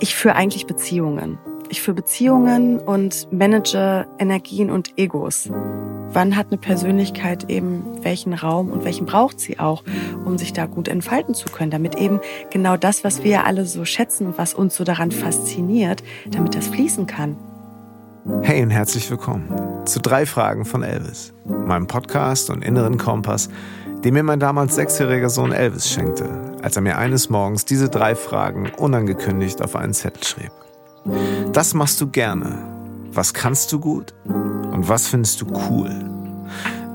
Ich führe eigentlich Beziehungen. Ich führe Beziehungen und manage Energien und Egos. Wann hat eine Persönlichkeit eben welchen Raum und welchen braucht sie auch, um sich da gut entfalten zu können, damit eben genau das, was wir alle so schätzen und was uns so daran fasziniert, damit das fließen kann. Hey und herzlich willkommen zu drei Fragen von Elvis, meinem Podcast und inneren Kompass, den mir mein damals sechsjähriger Sohn Elvis schenkte, als er mir eines Morgens diese drei Fragen unangekündigt auf einen Zettel schrieb. Das machst du gerne. Was kannst du gut? Und was findest du cool?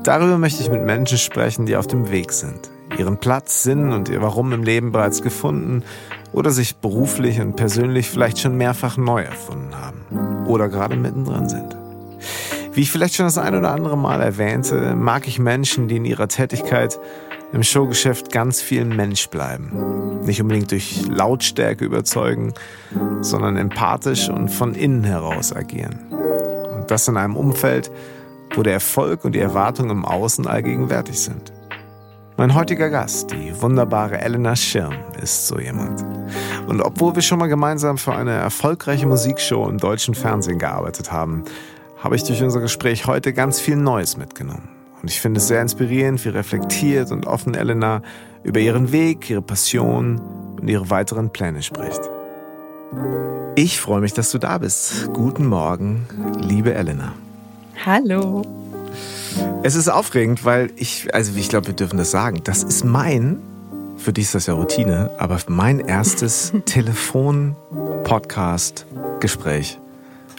Darüber möchte ich mit Menschen sprechen, die auf dem Weg sind, ihren Platz, Sinn und ihr Warum im Leben bereits gefunden oder sich beruflich und persönlich vielleicht schon mehrfach neu erfunden haben oder gerade mittendrin sind. Wie ich vielleicht schon das ein oder andere Mal erwähnte, mag ich Menschen, die in ihrer Tätigkeit im Showgeschäft ganz viel Mensch bleiben. Nicht unbedingt durch Lautstärke überzeugen, sondern empathisch und von innen heraus agieren. Und das in einem Umfeld, wo der Erfolg und die Erwartungen im Außen allgegenwärtig sind. Mein heutiger Gast, die wunderbare Elena Schirm, ist so jemand. Und obwohl wir schon mal gemeinsam für eine erfolgreiche Musikshow im deutschen Fernsehen gearbeitet haben, habe ich durch unser Gespräch heute ganz viel Neues mitgenommen. Und ich finde es sehr inspirierend, wie reflektiert und offen Elena über ihren Weg, ihre Passion und ihre weiteren Pläne spricht. Ich freue mich, dass du da bist. Guten Morgen, liebe Elena. Hallo. Es ist aufregend, weil ich, also ich glaube, wir dürfen das sagen, das ist mein, für dich ist das ja Routine, aber mein erstes Telefon-Podcast-Gespräch.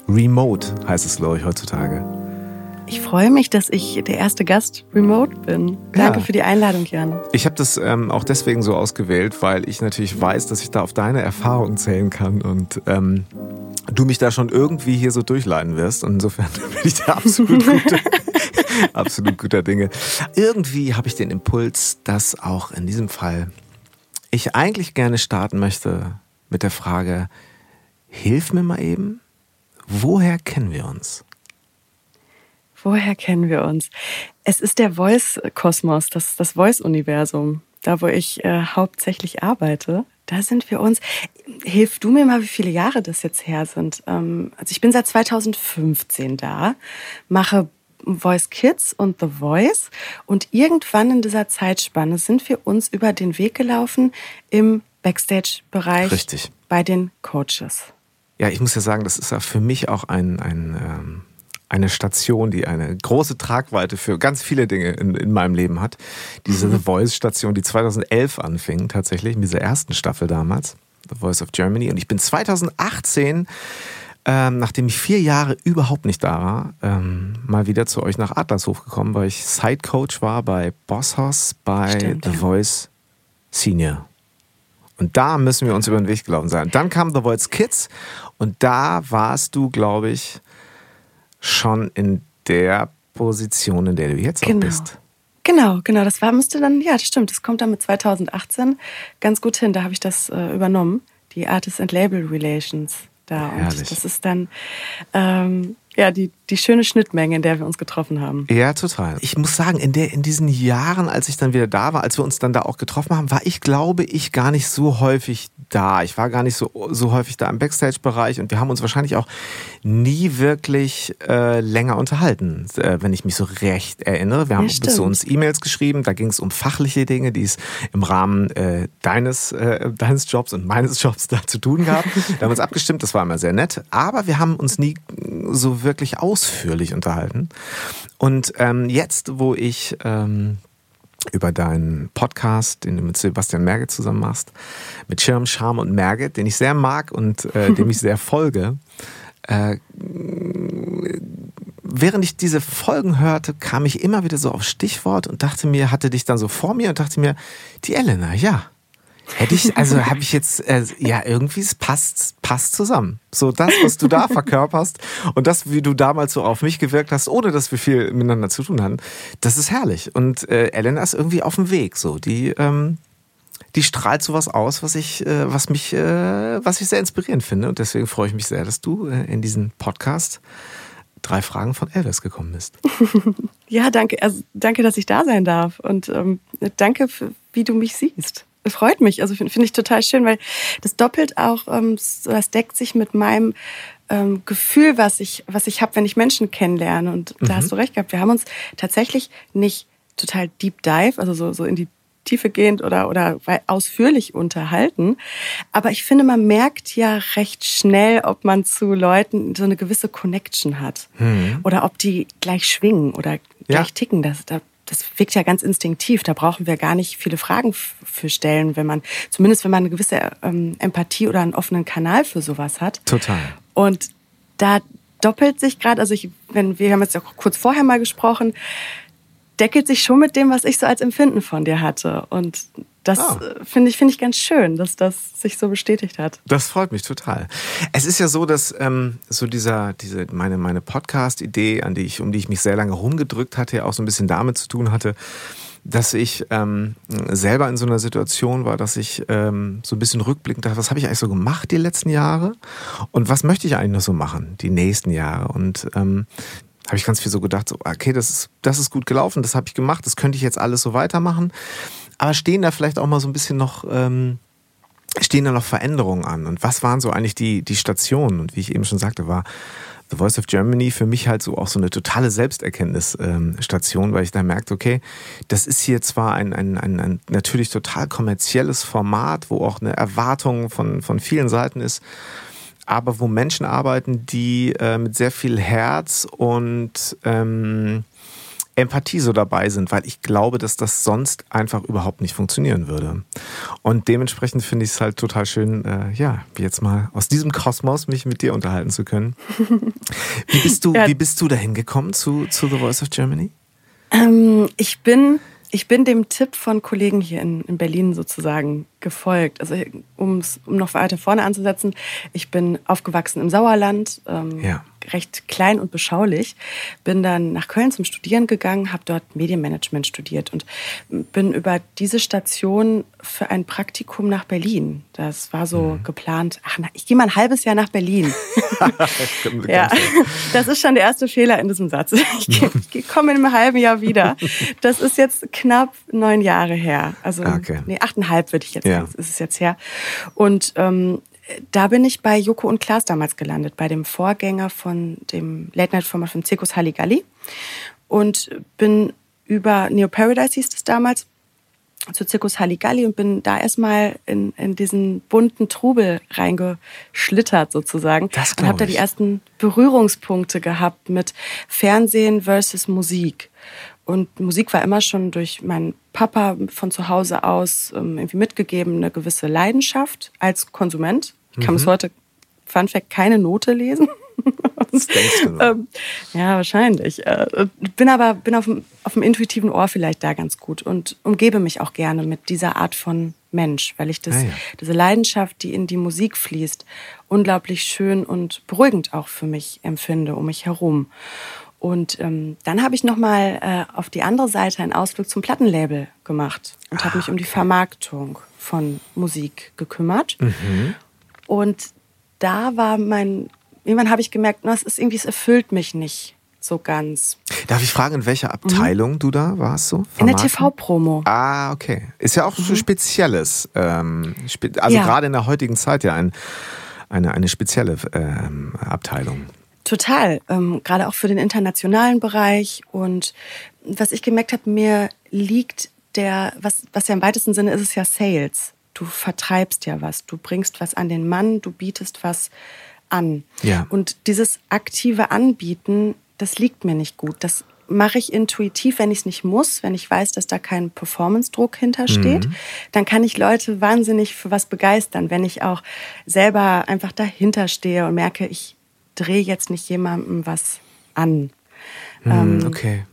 Remote heißt es, glaube ich, heutzutage. Ich freue mich, dass ich der erste Gast remote bin. Danke ja. für die Einladung, Jan. Ich habe das ähm, auch deswegen so ausgewählt, weil ich natürlich weiß, dass ich da auf deine Erfahrungen zählen kann und ähm, du mich da schon irgendwie hier so durchleiten wirst. Und insofern bin ich da absolut guter, absolut guter Dinge. Irgendwie habe ich den Impuls, dass auch in diesem Fall ich eigentlich gerne starten möchte mit der Frage, hilf mir mal eben, woher kennen wir uns? Woher kennen wir uns? Es ist der Voice-Kosmos, das, das Voice-Universum, da wo ich äh, hauptsächlich arbeite. Da sind wir uns. Hilf du mir mal, wie viele Jahre das jetzt her sind. Ähm, also ich bin seit 2015 da, mache Voice Kids und The Voice. Und irgendwann in dieser Zeitspanne sind wir uns über den Weg gelaufen im Backstage-Bereich Richtig. bei den Coaches. Ja, ich muss ja sagen, das ist ja für mich auch ein, ein ähm eine Station, die eine große Tragweite für ganz viele Dinge in, in meinem Leben hat. Diese mhm. The Voice-Station, die 2011 anfing, tatsächlich, mit dieser ersten Staffel damals, The Voice of Germany. Und ich bin 2018 ähm, nachdem ich vier Jahre überhaupt nicht da war, ähm, mal wieder zu euch nach Adlershof gekommen, weil ich Sidecoach war bei Bosshaus bei Stimmt, The ja. Voice Senior. Und da müssen wir uns über den Weg gelaufen sein. Dann kam The Voice Kids und da warst du, glaube ich, schon in der Position, in der du jetzt genau. bist. Genau, genau. Das war, müsste dann, ja, das stimmt. Das kommt dann mit 2018 ganz gut hin. Da habe ich das äh, übernommen. Die Artist and Label Relations da. Und das ist dann ähm, ja, die, die schöne Schnittmenge, in der wir uns getroffen haben. Ja, total. Ich muss sagen, in, der, in diesen Jahren, als ich dann wieder da war, als wir uns dann da auch getroffen haben, war ich, glaube ich, gar nicht so häufig da. Ich war gar nicht so, so häufig da im Backstage-Bereich und wir haben uns wahrscheinlich auch nie wirklich äh, länger unterhalten, äh, wenn ich mich so recht erinnere. Wir haben ja, bis zu uns E-Mails geschrieben, da ging es um fachliche Dinge, die es im Rahmen äh, deines, äh, deines Jobs und meines Jobs da zu tun gab. da haben wir uns abgestimmt, das war immer sehr nett, aber wir haben uns nie so wirklich ausführlich unterhalten. Und ähm, jetzt, wo ich ähm, über deinen Podcast, den du mit Sebastian Merget zusammen machst, mit Schirm, Charme und Merget, den ich sehr mag und äh, dem ich sehr folge, äh, während ich diese Folgen hörte, kam ich immer wieder so auf Stichwort und dachte mir, hatte dich dann so vor mir und dachte mir, die Elena, ja, Hätte ich, also habe ich jetzt, äh, ja, irgendwie, es passt, passt zusammen. So das, was du da verkörperst und das, wie du damals so auf mich gewirkt hast, ohne dass wir viel miteinander zu tun hatten, das ist herrlich. Und äh, Elena ist irgendwie auf dem Weg, so. Die, ähm, die strahlt sowas aus, was ich, äh, was mich, äh, was ich sehr inspirierend finde. Und deswegen freue ich mich sehr, dass du äh, in diesen Podcast drei Fragen von Elvis gekommen bist. ja, danke. Also, danke, dass ich da sein darf. Und ähm, danke, für, wie du mich siehst. Freut mich. Also finde find ich total schön, weil das doppelt auch, ähm, das deckt sich mit meinem ähm, Gefühl, was ich, was ich habe, wenn ich Menschen kennenlerne. Und da mhm. hast du recht gehabt. Wir haben uns tatsächlich nicht total deep dive, also so, so in die Tiefe gehend oder, oder ausführlich unterhalten. Aber ich finde, man merkt ja recht schnell, ob man zu Leuten so eine gewisse Connection hat. Mhm. Oder ob die gleich schwingen oder gleich ja. ticken. Das, das wirkt ja ganz instinktiv. Da brauchen wir gar nicht viele Fragen für stellen, wenn man, zumindest wenn man eine gewisse ähm, Empathie oder einen offenen Kanal für sowas hat. Total. Und da doppelt sich gerade, also ich, wenn wir haben jetzt auch kurz vorher mal gesprochen, deckelt sich schon mit dem, was ich so als Empfinden von dir hatte. Und das oh. finde ich, finde ich ganz schön, dass das sich so bestätigt hat. Das freut mich total. Es ist ja so, dass ähm, so dieser, diese, meine, meine Podcast-Idee, an die ich, um die ich mich sehr lange rumgedrückt hatte, ja auch so ein bisschen damit zu tun hatte, dass ich ähm, selber in so einer Situation war, dass ich ähm, so ein bisschen rückblickend dachte, was habe ich eigentlich so gemacht die letzten Jahre und was möchte ich eigentlich noch so machen die nächsten Jahre und ähm, habe ich ganz viel so gedacht, so, okay, das ist, das ist gut gelaufen, das habe ich gemacht, das könnte ich jetzt alles so weitermachen. Aber stehen da vielleicht auch mal so ein bisschen noch, ähm, stehen da noch Veränderungen an? Und was waren so eigentlich die, die Stationen? Und wie ich eben schon sagte, war The Voice of Germany für mich halt so auch so eine totale Selbsterkenntnisstation, ähm, weil ich da merkte, okay, das ist hier zwar ein, ein, ein, ein natürlich total kommerzielles Format, wo auch eine Erwartung von, von vielen Seiten ist, aber wo Menschen arbeiten, die äh, mit sehr viel Herz und ähm, Empathie so dabei sind, weil ich glaube, dass das sonst einfach überhaupt nicht funktionieren würde. Und dementsprechend finde ich es halt total schön, äh, ja, jetzt mal aus diesem Kosmos mich mit dir unterhalten zu können. Wie bist du, ja. wie bist du dahin gekommen zu, zu The Voice of Germany? Ähm, ich bin ich bin dem Tipp von Kollegen hier in, in Berlin sozusagen gefolgt. Also um noch weiter vorne anzusetzen, ich bin aufgewachsen im Sauerland, ähm, ja. Recht klein und beschaulich, bin dann nach Köln zum Studieren gegangen, habe dort Medienmanagement studiert und bin über diese Station für ein Praktikum nach Berlin. Das war so mhm. geplant, ach, na, ich gehe mal ein halbes Jahr nach Berlin. ja, das ist schon der erste Fehler in diesem Satz. Ich, komme in einem halben Jahr wieder. Das ist jetzt knapp neun Jahre her. Also okay. nee, achteinhalb würde ich jetzt ja. ist es jetzt her. Und ähm, da bin ich bei Joko und Klaas damals gelandet, bei dem Vorgänger von dem Late-Night-Format von Zirkus Halligalli. Und bin über Neo Paradise hieß es damals, zu Zirkus Halligalli und bin da erstmal in, in diesen bunten Trubel reingeschlittert sozusagen. Das und habe da die ersten Berührungspunkte gehabt mit Fernsehen versus Musik. Und Musik war immer schon durch meinen Papa von zu Hause aus ähm, irgendwie mitgegeben, eine gewisse Leidenschaft als Konsument. Ich kann mhm. bis heute, Fun Fact, keine Note lesen. Das denkst du ähm, ja, wahrscheinlich. Äh, bin aber bin auf dem, auf dem intuitiven Ohr vielleicht da ganz gut und umgebe mich auch gerne mit dieser Art von Mensch, weil ich das, ah, ja. diese Leidenschaft, die in die Musik fließt, unglaublich schön und beruhigend auch für mich empfinde, um mich herum. Und ähm, dann habe ich nochmal äh, auf die andere Seite einen Ausflug zum Plattenlabel gemacht und ah, habe mich um die Vermarktung von Musik gekümmert. Mhm. Und da war mein, irgendwann habe ich gemerkt, na, es ist irgendwie, es erfüllt mich nicht so ganz. Darf ich fragen, in welcher mhm. Abteilung mhm. du da warst? So? In der TV-Promo. Ah, okay. Ist ja auch mhm. so Spezielles. Ähm, also ja. gerade in der heutigen Zeit ja ein, eine, eine spezielle ähm, Abteilung. Total, ähm, gerade auch für den internationalen Bereich. Und was ich gemerkt habe, mir liegt der, was, was ja im weitesten Sinne ist, ist ja Sales. Du vertreibst ja was, du bringst was an den Mann, du bietest was an. Ja. Und dieses aktive Anbieten, das liegt mir nicht gut. Das mache ich intuitiv, wenn ich es nicht muss, wenn ich weiß, dass da kein Performance-Druck hintersteht, mhm. dann kann ich Leute wahnsinnig für was begeistern. Wenn ich auch selber einfach dahinter stehe und merke, ich drehe jetzt nicht jemandem was an. Mm, okay.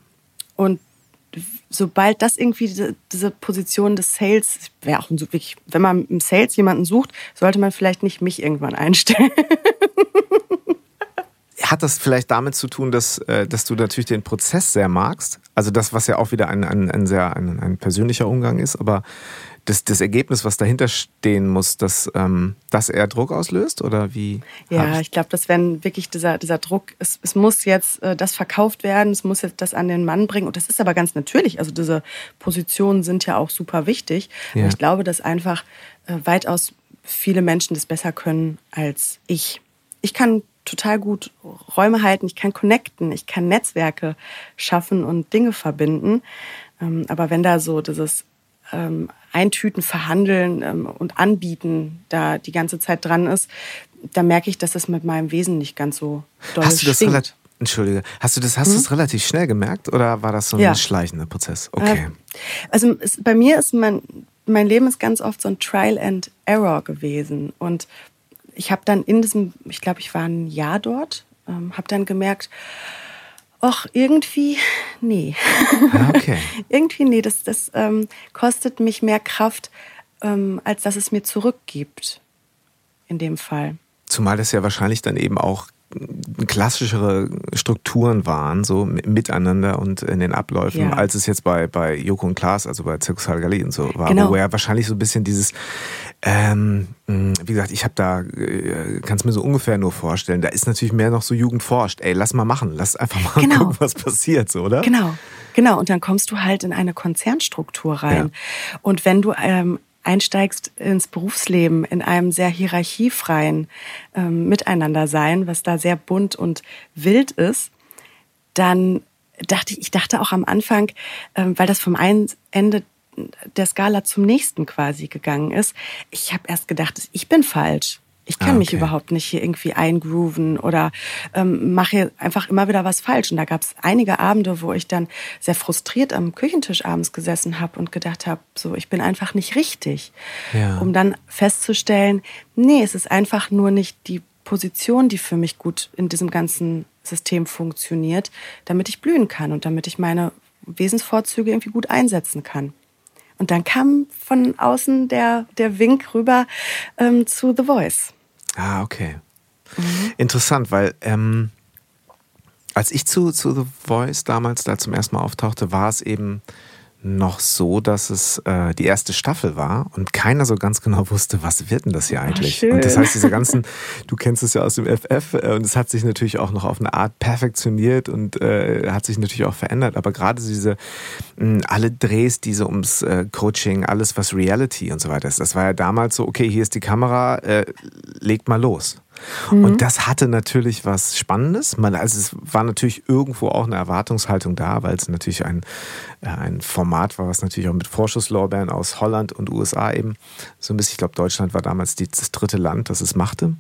Und sobald das irgendwie diese, diese Position des Sales, wäre auch wirklich, wenn man im Sales jemanden sucht, sollte man vielleicht nicht mich irgendwann einstellen. Hat das vielleicht damit zu tun, dass, äh, dass du natürlich den Prozess sehr magst? Also das, was ja auch wieder ein, ein, ein sehr ein, ein persönlicher Umgang ist, aber das, das Ergebnis, was dahinter stehen muss, dass ähm, das eher Druck auslöst oder wie? Ja, ich, glaube, dass wenn wirklich dieser, dieser Druck, es, es muss jetzt äh, das verkauft werden, es muss jetzt das an den Mann bringen und das ist aber ganz natürlich. Also diese Positionen sind ja auch super wichtig. Ja. Und ich glaube, dass einfach äh, weitaus viele Menschen das besser können als ich. Ich kann total gut Räume halten, ich kann connecten, ich kann Netzwerke schaffen und Dinge verbinden. Ähm, aber wenn da so dieses ähm, Eintüten, Verhandeln ähm, und Anbieten da die ganze Zeit dran ist, da merke ich, dass das mit meinem Wesen nicht ganz so doll Hast du das Entschuldige, hast du das, hast hm? du das relativ schnell gemerkt oder war das so ein ja. schleichender Prozess? Okay. Äh, also es, bei mir ist mein, mein Leben ist ganz oft so ein Trial and Error gewesen und ich habe dann in diesem, ich glaube, ich war ein Jahr dort, ähm, habe dann gemerkt, ach, irgendwie, nee. Ah, okay. irgendwie, nee, das, das ähm, kostet mich mehr Kraft, ähm, als dass es mir zurückgibt. In dem Fall. Zumal das ja wahrscheinlich dann eben auch klassischere Strukturen waren, so miteinander und in den Abläufen, ja. als es jetzt bei, bei Joko und Klaas, also bei Zirkus Halgali und so war, genau. wo er wahrscheinlich so ein bisschen dieses, ähm, wie gesagt, ich habe da, äh, kann es mir so ungefähr nur vorstellen, da ist natürlich mehr noch so Jugend forscht, ey, lass mal machen, lass einfach mal genau. gucken, was passiert, so, oder? Genau. Genau, und dann kommst du halt in eine Konzernstruktur rein. Ja. Und wenn du ähm, einsteigst ins Berufsleben in einem sehr hierarchiefreien ähm, Miteinandersein, was da sehr bunt und wild ist, dann dachte ich, ich dachte auch am Anfang, ähm, weil das vom einen Ende der Skala zum nächsten quasi gegangen ist, ich habe erst gedacht, ich bin falsch. Ich kann ah, okay. mich überhaupt nicht hier irgendwie eingrooven oder ähm, mache einfach immer wieder was falsch. Und da gab es einige Abende, wo ich dann sehr frustriert am Küchentisch abends gesessen habe und gedacht habe, so, ich bin einfach nicht richtig. Ja. Um dann festzustellen, nee, es ist einfach nur nicht die Position, die für mich gut in diesem ganzen System funktioniert, damit ich blühen kann und damit ich meine Wesensvorzüge irgendwie gut einsetzen kann. Und dann kam von außen der, der Wink rüber ähm, zu The Voice. Ah, okay. Mhm. Interessant, weil ähm, als ich zu, zu The Voice damals da zum ersten Mal auftauchte, war es eben noch so, dass es äh, die erste Staffel war und keiner so ganz genau wusste, was wird denn das hier eigentlich? Ach, und das heißt, diese ganzen, du kennst es ja aus dem FF äh, und es hat sich natürlich auch noch auf eine Art perfektioniert und äh, hat sich natürlich auch verändert. Aber gerade diese mh, alle Drehs, diese ums äh, Coaching, alles was Reality und so weiter ist, das war ja damals so, okay, hier ist die Kamera, äh, legt mal los. Mhm. Und das hatte natürlich was Spannendes. Man, also es war natürlich irgendwo auch eine Erwartungshaltung da, weil es natürlich ein, äh, ein Format war, was natürlich auch mit Vorschusslorbeeren aus Holland und USA eben so ein bisschen, ich glaube, Deutschland war damals die, das dritte Land, das es machte.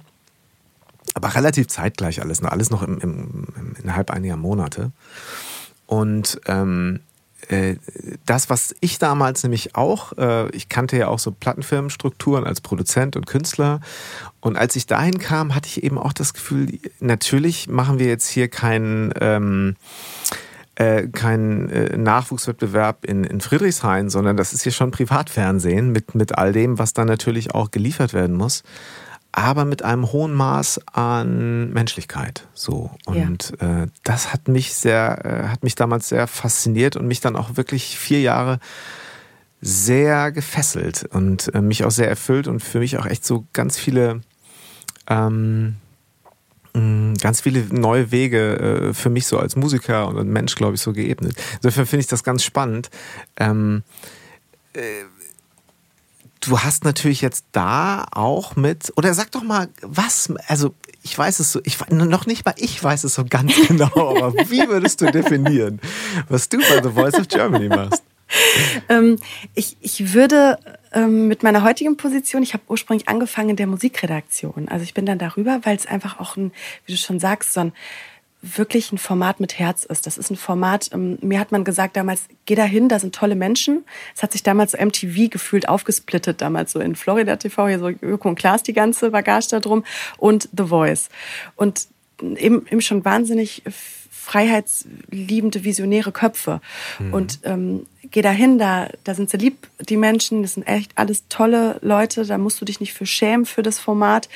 Aber relativ zeitgleich alles, alles noch im, im, innerhalb einiger Monate. Und ähm, äh, das, was ich damals nämlich auch, äh, ich kannte ja auch so Plattenfirmenstrukturen als Produzent und Künstler. Und als ich dahin kam, hatte ich eben auch das Gefühl, natürlich machen wir jetzt hier keinen ähm, äh, kein äh, Nachwuchswettbewerb in, in Friedrichshain, sondern das ist hier schon Privatfernsehen mit, mit all dem, was dann natürlich auch geliefert werden muss aber mit einem hohen Maß an Menschlichkeit. So. Und ja. äh, das hat mich sehr, äh, hat mich damals sehr fasziniert und mich dann auch wirklich vier Jahre sehr gefesselt und äh, mich auch sehr erfüllt und für mich auch echt so ganz viele ähm, mm, ganz viele neue Wege äh, für mich so als Musiker und Mensch, glaube ich, so geebnet. Insofern finde ich das ganz spannend. Ähm, äh, du hast natürlich jetzt da auch mit, oder sag doch mal, was, also ich weiß es so, ich noch nicht mal ich weiß es so ganz genau, aber wie würdest du definieren, was du bei The Voice of Germany machst? ähm, ich, ich würde ähm, mit meiner heutigen Position, ich habe ursprünglich angefangen in der Musikredaktion. Also ich bin dann darüber, weil es einfach auch ein, wie du schon sagst, so ein wirklich ein Format mit Herz ist. Das ist ein Format, ähm, mir hat man gesagt damals, geh da hin, da sind tolle Menschen. Es hat sich damals so MTV gefühlt aufgesplittet, damals so in Florida TV, hier so Joko und Klaas die ganze Bagage da drum und The Voice. Und eben, eben schon wahnsinnig freiheitsliebende, visionäre Köpfe. Mhm. Und ähm, geh da hin, da, da sind sie lieb, die Menschen, das sind echt alles tolle Leute, da musst du dich nicht für schämen für das Format.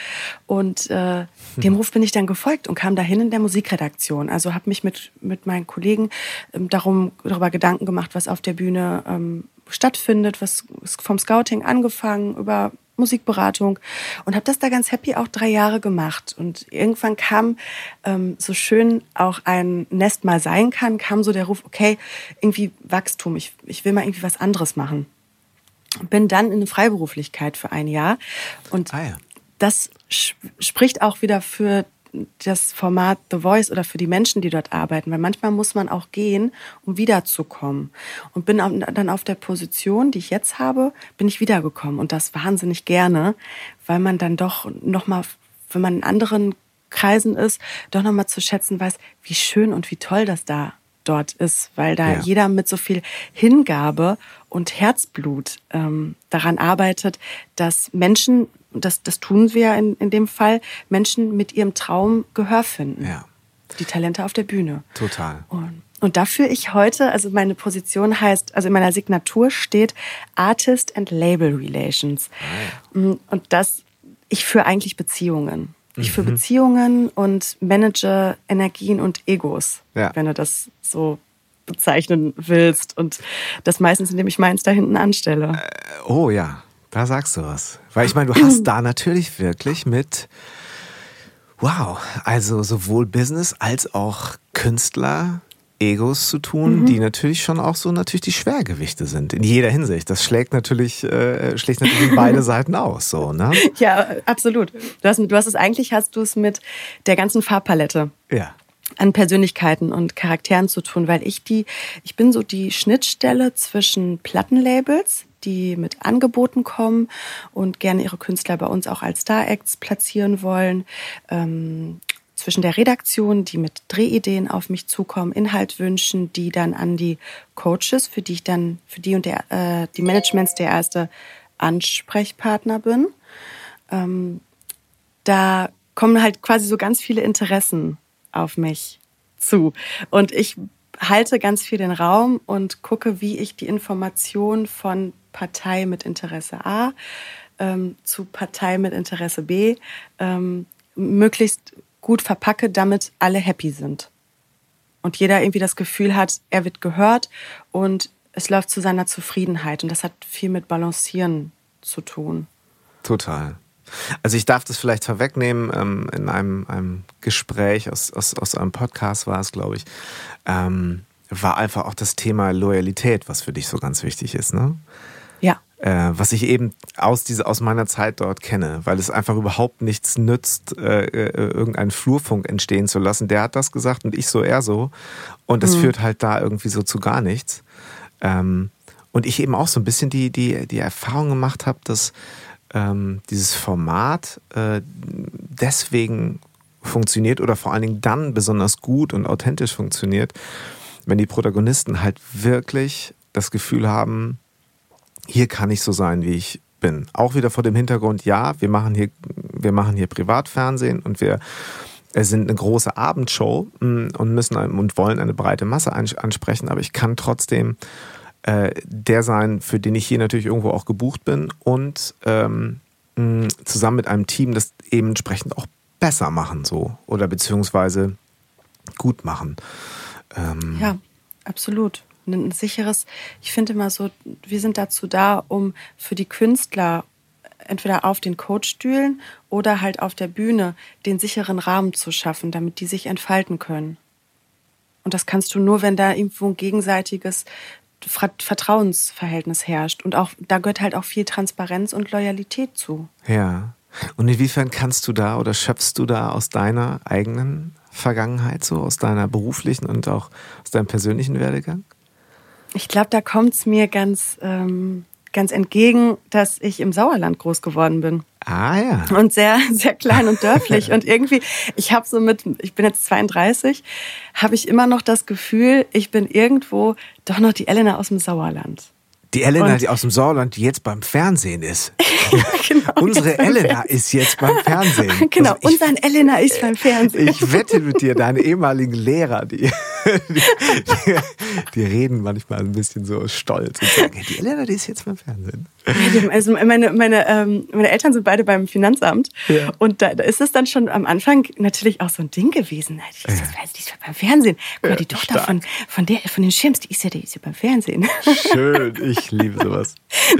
Und äh, dem Ruf bin ich dann gefolgt und kam dahin in der Musikredaktion. Also habe mich mit, mit meinen Kollegen ähm, darum, darüber Gedanken gemacht, was auf der Bühne ähm, stattfindet, was vom Scouting angefangen über Musikberatung und habe das da ganz happy auch drei Jahre gemacht. Und irgendwann kam, ähm, so schön auch ein Nest mal sein kann, kam so der Ruf, okay, irgendwie Wachstum, ich, ich will mal irgendwie was anderes machen. Bin dann in eine Freiberuflichkeit für ein Jahr und ah ja. das spricht auch wieder für das Format The Voice oder für die Menschen, die dort arbeiten, weil manchmal muss man auch gehen, um wiederzukommen. Und bin dann auf der Position, die ich jetzt habe, bin ich wiedergekommen und das wahnsinnig gerne, weil man dann doch noch mal, wenn man in anderen Kreisen ist, doch noch mal zu schätzen weiß, wie schön und wie toll das da dort ist, weil da ja. jeder mit so viel Hingabe und Herzblut ähm, daran arbeitet, dass Menschen das, das tun wir in, in dem Fall, Menschen mit ihrem Traum Gehör finden. Ja. Die Talente auf der Bühne. Total. Und, und dafür ich heute, also meine Position heißt, also in meiner Signatur steht Artist and Label Relations. Ah, ja. Und das, ich führe eigentlich Beziehungen. Ich führe mhm. Beziehungen und manage Energien und Egos, ja. wenn du das so bezeichnen willst. Und das meistens, indem ich meins da hinten anstelle. Äh, oh ja. Da sagst du was. Weil ich meine, du hast da natürlich wirklich mit, wow, also sowohl Business als auch Künstler Egos zu tun, mhm. die natürlich schon auch so natürlich die Schwergewichte sind in jeder Hinsicht. Das schlägt natürlich äh, schlägt natürlich beide Seiten aus, so ne? Ja, absolut. Du hast, du hast es eigentlich hast du es mit der ganzen Farbpalette. Ja an Persönlichkeiten und Charakteren zu tun, weil ich die, ich bin so die Schnittstelle zwischen Plattenlabels, die mit Angeboten kommen und gerne ihre Künstler bei uns auch als Star-Acts platzieren wollen. Ähm, zwischen der Redaktion, die mit Drehideen auf mich zukommen, Inhalt wünschen, die dann an die Coaches, für die ich dann, für die und der, äh, die Managements der erste Ansprechpartner bin. Ähm, da kommen halt quasi so ganz viele Interessen auf mich zu. Und ich halte ganz viel den Raum und gucke, wie ich die Information von Partei mit Interesse A ähm, zu Partei mit Interesse B ähm, möglichst gut verpacke, damit alle happy sind. Und jeder irgendwie das Gefühl hat, er wird gehört und es läuft zu seiner Zufriedenheit. Und das hat viel mit Balancieren zu tun. Total. Also ich darf das vielleicht vorwegnehmen, ähm, in einem, einem Gespräch aus, aus, aus einem Podcast war es, glaube ich, ähm, war einfach auch das Thema Loyalität, was für dich so ganz wichtig ist, ne? Äh, was ich eben aus, diese, aus meiner Zeit dort kenne, weil es einfach überhaupt nichts nützt, äh, äh, irgendeinen Flurfunk entstehen zu lassen. Der hat das gesagt und ich so eher so. Und das mhm. führt halt da irgendwie so zu gar nichts. Ähm, und ich eben auch so ein bisschen die, die, die Erfahrung gemacht habe, dass ähm, dieses Format äh, deswegen funktioniert oder vor allen Dingen dann besonders gut und authentisch funktioniert, wenn die Protagonisten halt wirklich das Gefühl haben, hier kann ich so sein, wie ich bin. Auch wieder vor dem Hintergrund, ja, wir machen hier, wir machen hier Privatfernsehen und wir sind eine große Abendshow mm, und müssen und wollen eine breite Masse ansprechen, aber ich kann trotzdem äh, der sein, für den ich hier natürlich irgendwo auch gebucht bin und ähm, mh, zusammen mit einem Team das eben entsprechend auch besser machen so oder beziehungsweise gut machen. Ähm, ja, absolut. Ein sicheres, ich finde immer so, wir sind dazu da, um für die Künstler entweder auf den Coachstühlen oder halt auf der Bühne den sicheren Rahmen zu schaffen, damit die sich entfalten können. Und das kannst du nur, wenn da irgendwo ein gegenseitiges Vertrauensverhältnis herrscht. Und auch da gehört halt auch viel Transparenz und Loyalität zu. Ja. Und inwiefern kannst du da oder schöpfst du da aus deiner eigenen Vergangenheit, so aus deiner beruflichen und auch aus deinem persönlichen Werdegang? Ich glaube, da kommt es mir ganz, ähm, ganz entgegen, dass ich im Sauerland groß geworden bin. Ah ja. Und sehr, sehr klein und dörflich. und irgendwie, ich habe so mit, ich bin jetzt 32, habe ich immer noch das Gefühl, ich bin irgendwo doch noch die Elena aus dem Sauerland. Die Elena, die aus dem Sauerland, die jetzt beim Fernsehen ist. genau, Unsere Elena ist jetzt beim Fernsehen. Genau, also ich, unser Elena ist beim Fernsehen. Ich wette mit dir, deine ehemaligen Lehrer, die die, die, die, reden manchmal ein bisschen so stolz und sagen, die Elena, die ist jetzt beim Fernsehen. Also meine, meine, ähm, meine Eltern sind beide beim Finanzamt ja. und da, da, ist es dann schon am Anfang natürlich auch so ein Ding gewesen. Die ist, ja. die ist beim Fernsehen. Guck mal, die Tochter von, von, der, von den Schirms, die ist ja, die ist ja beim Fernsehen. Schön, ich liebe sowas.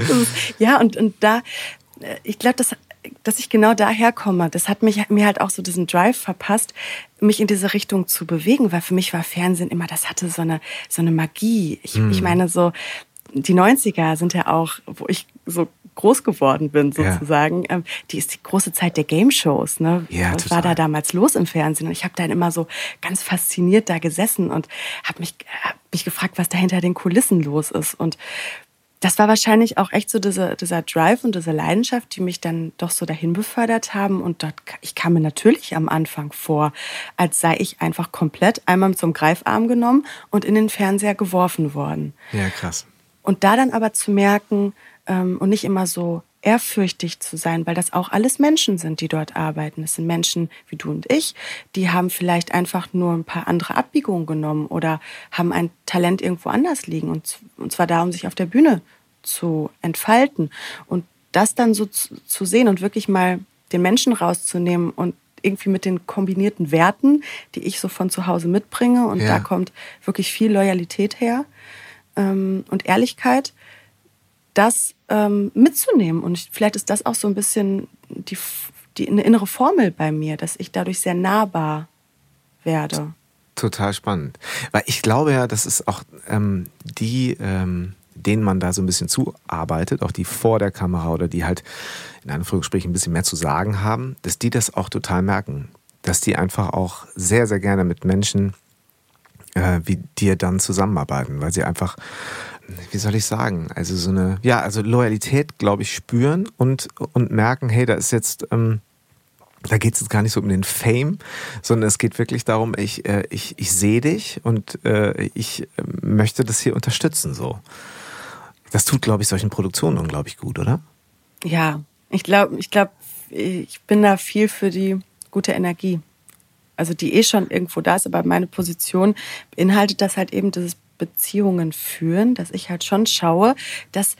ja, und, und da, äh, ich glaube, das dass ich genau daher komme, das hat mich, mir halt auch so diesen Drive verpasst, mich in diese Richtung zu bewegen, weil für mich war Fernsehen immer, das hatte so eine, so eine Magie. Ich, mhm. ich meine, so, die 90er sind ja auch, wo ich so groß geworden bin, sozusagen. Ja. Ähm, die ist die große Zeit der Game-Shows. Ne? Ja, Was war da damals los im Fernsehen? Und ich habe dann immer so ganz fasziniert da gesessen und habe mich, hab mich gefragt, was da hinter den Kulissen los ist. Und das war wahrscheinlich auch echt so diese, dieser Drive und diese Leidenschaft, die mich dann doch so dahin befördert haben. Und dort, ich kam mir natürlich am Anfang vor, als sei ich einfach komplett einmal zum Greifarm genommen und in den Fernseher geworfen worden. Ja, krass. Und da dann aber zu merken ähm, und nicht immer so ehrfürchtig zu sein, weil das auch alles Menschen sind, die dort arbeiten. Es sind Menschen wie du und ich, die haben vielleicht einfach nur ein paar andere Abbiegungen genommen oder haben ein Talent irgendwo anders liegen und, und zwar da, um sich auf der Bühne zu entfalten. Und das dann so zu, zu sehen und wirklich mal den Menschen rauszunehmen und irgendwie mit den kombinierten Werten, die ich so von zu Hause mitbringe. Und ja. da kommt wirklich viel Loyalität her ähm, und Ehrlichkeit, das ähm, mitzunehmen. Und vielleicht ist das auch so ein bisschen die, die, eine innere Formel bei mir, dass ich dadurch sehr nahbar werde. Total spannend. Weil ich glaube ja, das ist auch ähm, die ähm, denen man da so ein bisschen zuarbeitet, auch die vor der Kamera oder die halt in Anführungsstrichen ein bisschen mehr zu sagen haben, dass die das auch total merken. Dass die einfach auch sehr, sehr gerne mit Menschen äh, wie dir dann zusammenarbeiten, weil sie einfach, wie soll ich sagen, also so eine, ja, also Loyalität, glaube ich, spüren und, und merken, hey, da ist jetzt, ähm, da geht es jetzt gar nicht so um den Fame, sondern es geht wirklich darum, ich, äh, ich, ich sehe dich und äh, ich äh, möchte das hier unterstützen so. Das tut, glaube ich, solchen Produktionen unglaublich gut, oder? Ja, ich glaube, ich glaube, ich bin da viel für die gute Energie. Also die eh schon irgendwo da ist, aber meine Position beinhaltet das halt eben dieses Beziehungen führen, dass ich halt schon schaue, dass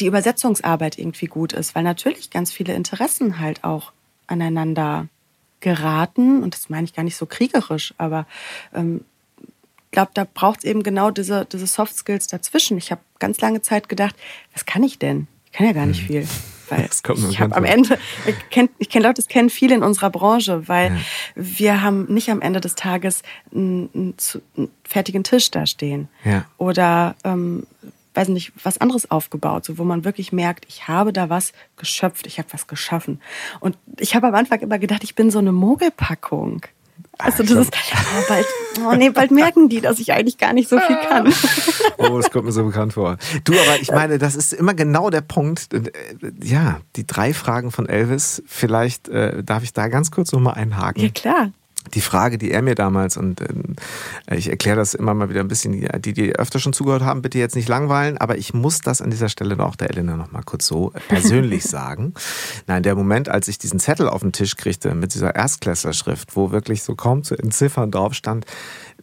die Übersetzungsarbeit irgendwie gut ist, weil natürlich ganz viele Interessen halt auch aneinander geraten und das meine ich gar nicht so kriegerisch, aber ähm, glaube, da braucht es eben genau diese, diese Soft Skills dazwischen. Ich habe ganz lange Zeit gedacht, was kann ich denn? Ich kann ja gar nicht hm. viel. Weil ich habe am Ende, ich kenn Leute, das kennen viele in unserer Branche, weil ja. wir haben nicht am Ende des Tages einen, einen, einen fertigen Tisch da stehen. Ja. Oder ähm, weiß nicht, was anderes aufgebaut, so wo man wirklich merkt, ich habe da was geschöpft, ich habe was geschaffen. Und ich habe am Anfang immer gedacht, ich bin so eine Mogelpackung. Also das ist, oh, bald, oh nee, bald merken die, dass ich eigentlich gar nicht so viel kann. Oh, es kommt mir so bekannt vor. Du, aber ich meine, das ist immer genau der Punkt. Äh, ja, die drei Fragen von Elvis. Vielleicht äh, darf ich da ganz kurz nochmal einhaken. Ja, klar die Frage, die er mir damals, und äh, ich erkläre das immer mal wieder ein bisschen, die, die öfter schon zugehört haben, bitte jetzt nicht langweilen, aber ich muss das an dieser Stelle auch der Elena noch mal kurz so persönlich sagen. Nein, der Moment, als ich diesen Zettel auf den Tisch kriegte mit dieser Erstklässlerschrift, wo wirklich so kaum zu entziffern drauf stand,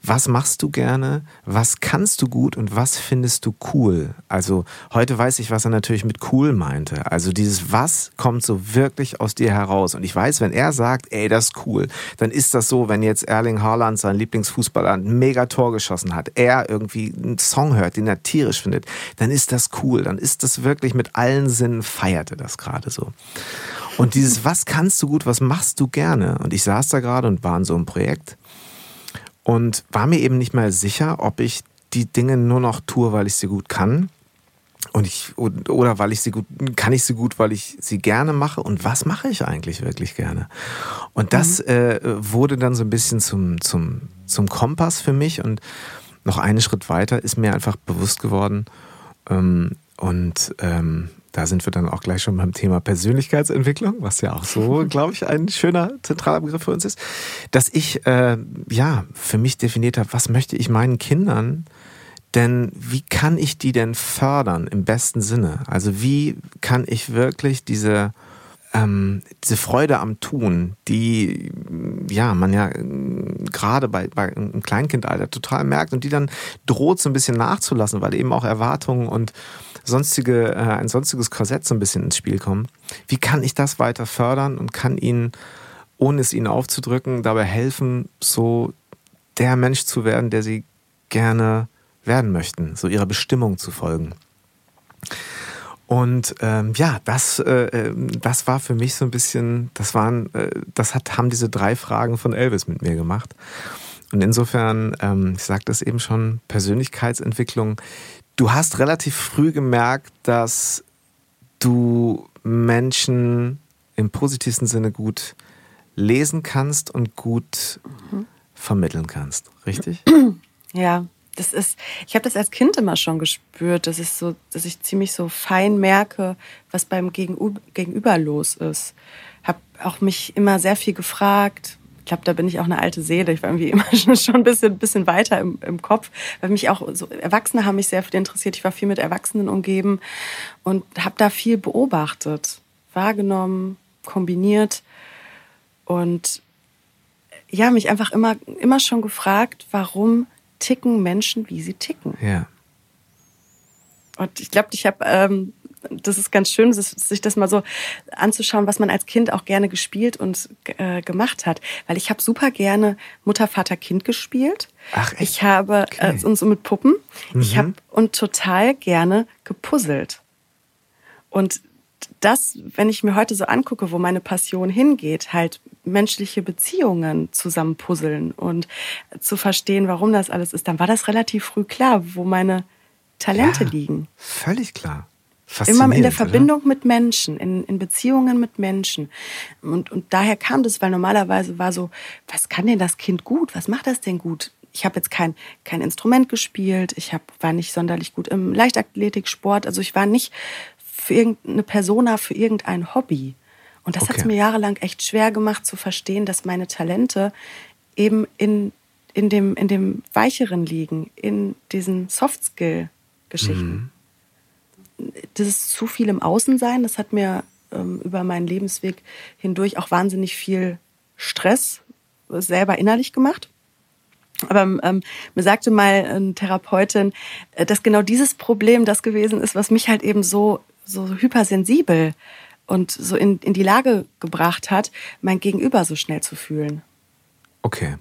was machst du gerne, was kannst du gut und was findest du cool? Also heute weiß ich, was er natürlich mit cool meinte. Also dieses was kommt so wirklich aus dir heraus. Und ich weiß, wenn er sagt, ey, das ist cool, dann ist das so, wenn jetzt Erling Haaland, sein Lieblingsfußballer, ein mega Tor geschossen hat, er irgendwie einen Song hört, den er tierisch findet, dann ist das cool. Dann ist das wirklich mit allen Sinnen feierte das gerade so. Und dieses, was kannst du gut, was machst du gerne? Und ich saß da gerade und war in so einem Projekt und war mir eben nicht mehr sicher, ob ich die Dinge nur noch tue, weil ich sie gut kann. Und ich, oder weil ich sie gut, kann ich sie gut, weil ich sie gerne mache? Und was mache ich eigentlich wirklich gerne? Und das mhm. äh, wurde dann so ein bisschen zum, zum, zum Kompass für mich. Und noch einen Schritt weiter ist mir einfach bewusst geworden. Ähm, und ähm, da sind wir dann auch gleich schon beim Thema Persönlichkeitsentwicklung, was ja auch so, glaube ich, ein schöner zentraler Begriff für uns ist, dass ich äh, ja für mich definiert habe, was möchte ich meinen Kindern denn wie kann ich die denn fördern im besten Sinne? Also wie kann ich wirklich diese ähm, diese Freude am Tun, die ja man ja gerade bei, bei einem Kleinkindalter total merkt und die dann droht so ein bisschen nachzulassen, weil eben auch Erwartungen und sonstige, äh, ein sonstiges Korsett so ein bisschen ins Spiel kommen. Wie kann ich das weiter fördern und kann ihnen, ohne es ihnen aufzudrücken, dabei helfen, so der Mensch zu werden, der sie gerne werden möchten, so ihrer Bestimmung zu folgen? Und ähm, ja, das, äh, ähm, das war für mich so ein bisschen, das waren, äh, das hat, haben diese drei Fragen von Elvis mit mir gemacht. Und insofern, ähm, ich sagte es eben schon, Persönlichkeitsentwicklung. Du hast relativ früh gemerkt, dass du Menschen im positivsten Sinne gut lesen kannst und gut mhm. vermitteln kannst, richtig? Ja, das ist, ich habe das als Kind immer schon gespürt, dass ich so, dass ich ziemlich so fein merke, was beim Gegenüber los ist. Habe auch mich immer sehr viel gefragt. Ich glaube, da bin ich auch eine alte Seele. Ich war irgendwie immer schon ein bisschen, bisschen weiter im, im Kopf, weil mich auch so Erwachsene haben mich sehr viel interessiert. Ich war viel mit Erwachsenen umgeben und habe da viel beobachtet, wahrgenommen, kombiniert und ja, mich einfach immer, immer schon gefragt, warum ticken Menschen, wie sie ticken. Ja. Und ich glaube, ich habe, ähm, das ist ganz schön, sich das mal so anzuschauen, was man als Kind auch gerne gespielt und äh, gemacht hat. Weil ich habe super gerne Mutter, Vater, Kind gespielt. Ach, echt? Ich habe okay. äh, und so mit Puppen. Mhm. Ich habe und total gerne gepuzzelt. Und das, wenn ich mir heute so angucke, wo meine Passion hingeht, halt menschliche Beziehungen zusammen puzzeln und zu verstehen, warum das alles ist, dann war das relativ früh klar, wo meine Talente ja, liegen. Völlig klar. Immer in der Verbindung oder? mit Menschen, in, in Beziehungen mit Menschen. Und, und daher kam das, weil normalerweise war so, was kann denn das Kind gut? Was macht das denn gut? Ich habe jetzt kein, kein Instrument gespielt, ich hab, war nicht sonderlich gut im Leichtathletiksport, also ich war nicht für irgendeine Persona, für irgendein Hobby. Und das okay. hat es mir jahrelang echt schwer gemacht zu verstehen, dass meine Talente eben in, in, dem, in dem Weicheren liegen, in diesen Soft-Skill-Geschichten. Mhm. Das ist zu viel im Außensein. Das hat mir ähm, über meinen Lebensweg hindurch auch wahnsinnig viel Stress selber innerlich gemacht. Aber ähm, mir sagte mal eine Therapeutin, äh, dass genau dieses Problem das gewesen ist, was mich halt eben so so hypersensibel und so in, in die Lage gebracht hat, mein Gegenüber so schnell zu fühlen. Okay.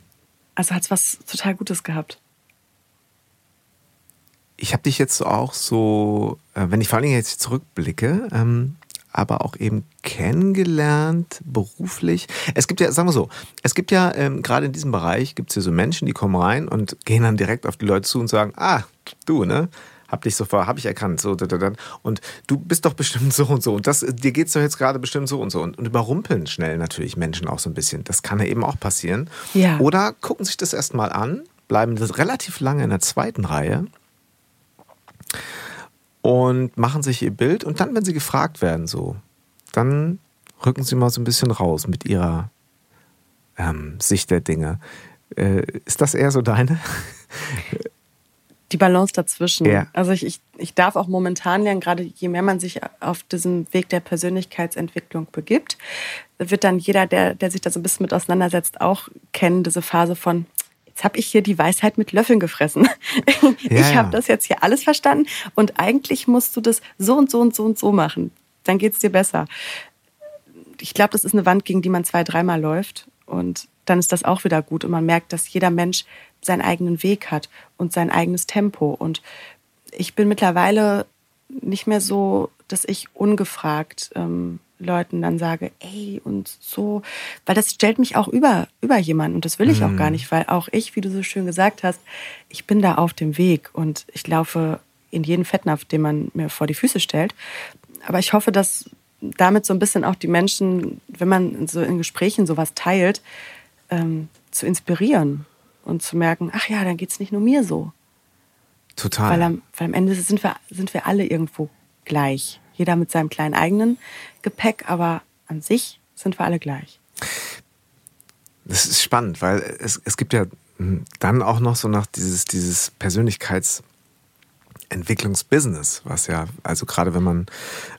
Also hat es was total Gutes gehabt. Ich habe dich jetzt auch so, äh, wenn ich vor allen Dingen jetzt zurückblicke, ähm, aber auch eben kennengelernt, beruflich. Es gibt ja, sagen wir so, es gibt ja ähm, gerade in diesem Bereich gibt es ja so Menschen, die kommen rein und gehen dann direkt auf die Leute zu und sagen, ah, du, ne? Hab dich so vor, hab ich erkannt, so, und du bist doch bestimmt so und so und das, dir geht's doch jetzt gerade bestimmt so und so und, und überrumpeln schnell natürlich Menschen auch so ein bisschen. Das kann ja eben auch passieren. Ja. Oder gucken sich das erstmal an, bleiben relativ lange in der zweiten Reihe und machen sich ihr Bild und dann, wenn sie gefragt werden, so, dann rücken sie mal so ein bisschen raus mit ihrer ähm, Sicht der Dinge. Äh, ist das eher so deine? Die Balance dazwischen. Ja. Also ich, ich, ich darf auch momentan lernen, gerade je mehr man sich auf diesem Weg der Persönlichkeitsentwicklung begibt, wird dann jeder, der, der sich da so ein bisschen mit auseinandersetzt, auch kennen, diese Phase von, jetzt habe ich hier die Weisheit mit Löffeln gefressen. Ja, ich habe das jetzt hier alles verstanden und eigentlich musst du das so und so und so und so machen. Dann geht es dir besser. Ich glaube, das ist eine Wand, gegen die man zwei, dreimal läuft und dann ist das auch wieder gut und man merkt, dass jeder Mensch seinen eigenen Weg hat und sein eigenes Tempo. Und ich bin mittlerweile nicht mehr so, dass ich ungefragt ähm, Leuten dann sage, ey und so, weil das stellt mich auch über, über jemanden und das will ich mhm. auch gar mhm. nicht, weil auch ich, wie du so schön gesagt hast, ich bin da auf dem Weg und ich laufe in jeden Fettnapf, den man mir vor die Füße stellt. Aber ich hoffe, dass damit so ein bisschen auch die Menschen, wenn man so in Gesprächen sowas teilt, ähm, zu inspirieren und zu merken, ach ja, dann geht es nicht nur mir so. Total. Weil am, weil am Ende sind wir, sind wir alle irgendwo gleich. Jeder mit seinem kleinen eigenen Gepäck, aber an sich sind wir alle gleich. Das ist spannend, weil es, es gibt ja dann auch noch so nach dieses, dieses Persönlichkeitsentwicklungsbusiness, was ja, also gerade wenn man,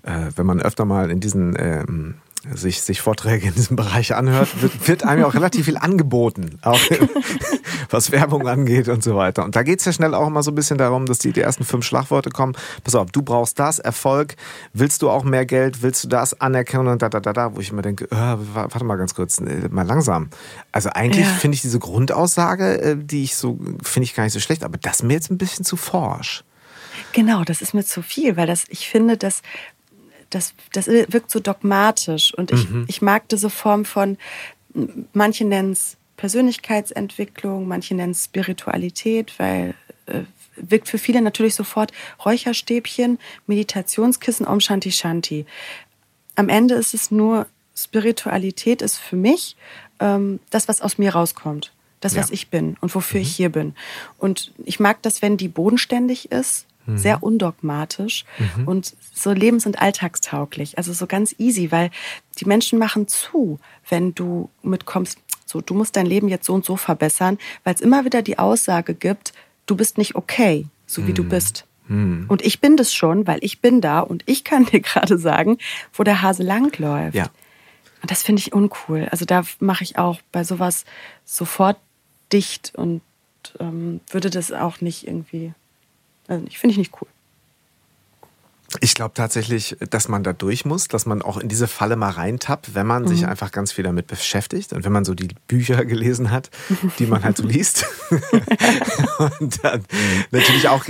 äh, wenn man öfter mal in diesen ähm, sich, sich Vorträge in diesem Bereich anhört, wird, wird einem ja auch relativ viel angeboten, auch was Werbung angeht und so weiter. Und da geht es ja schnell auch immer so ein bisschen darum, dass die, die ersten fünf Schlagworte kommen. Pass auf, du brauchst das, Erfolg, willst du auch mehr Geld, willst du das, Anerkennung und da, da, da, da, wo ich immer denke, äh, warte mal ganz kurz, äh, mal langsam. Also eigentlich ja. finde ich diese Grundaussage, äh, die ich so, finde ich gar nicht so schlecht, aber das mir jetzt ein bisschen zu forsch. Genau, das ist mir zu viel, weil das, ich finde, dass das, das wirkt so dogmatisch und ich, mhm. ich mag diese Form von, manche nennen es Persönlichkeitsentwicklung, manche nennen es Spiritualität, weil äh, wirkt für viele natürlich sofort Räucherstäbchen, Meditationskissen, Om Shanti Shanti. Am Ende ist es nur, Spiritualität ist für mich ähm, das, was aus mir rauskommt. Das, ja. was ich bin und wofür mhm. ich hier bin. Und ich mag das, wenn die bodenständig ist, mhm. sehr undogmatisch mhm. und so lebens- und alltagstauglich. Also so ganz easy, weil die Menschen machen zu, wenn du mitkommst, so, du musst dein Leben jetzt so und so verbessern, weil es immer wieder die Aussage gibt, du bist nicht okay, so wie du mhm. bist. Mhm. Und ich bin das schon, weil ich bin da und ich kann dir gerade sagen, wo der Hase langläuft. Ja. Und das finde ich uncool. Also da mache ich auch bei sowas sofort dicht und ähm, würde das auch nicht irgendwie also ich finde ich nicht cool. Ich glaube tatsächlich, dass man da durch muss, dass man auch in diese Falle mal reintappt, wenn man mhm. sich einfach ganz viel damit beschäftigt und wenn man so die Bücher gelesen hat, die man halt so liest. und dann natürlich auch,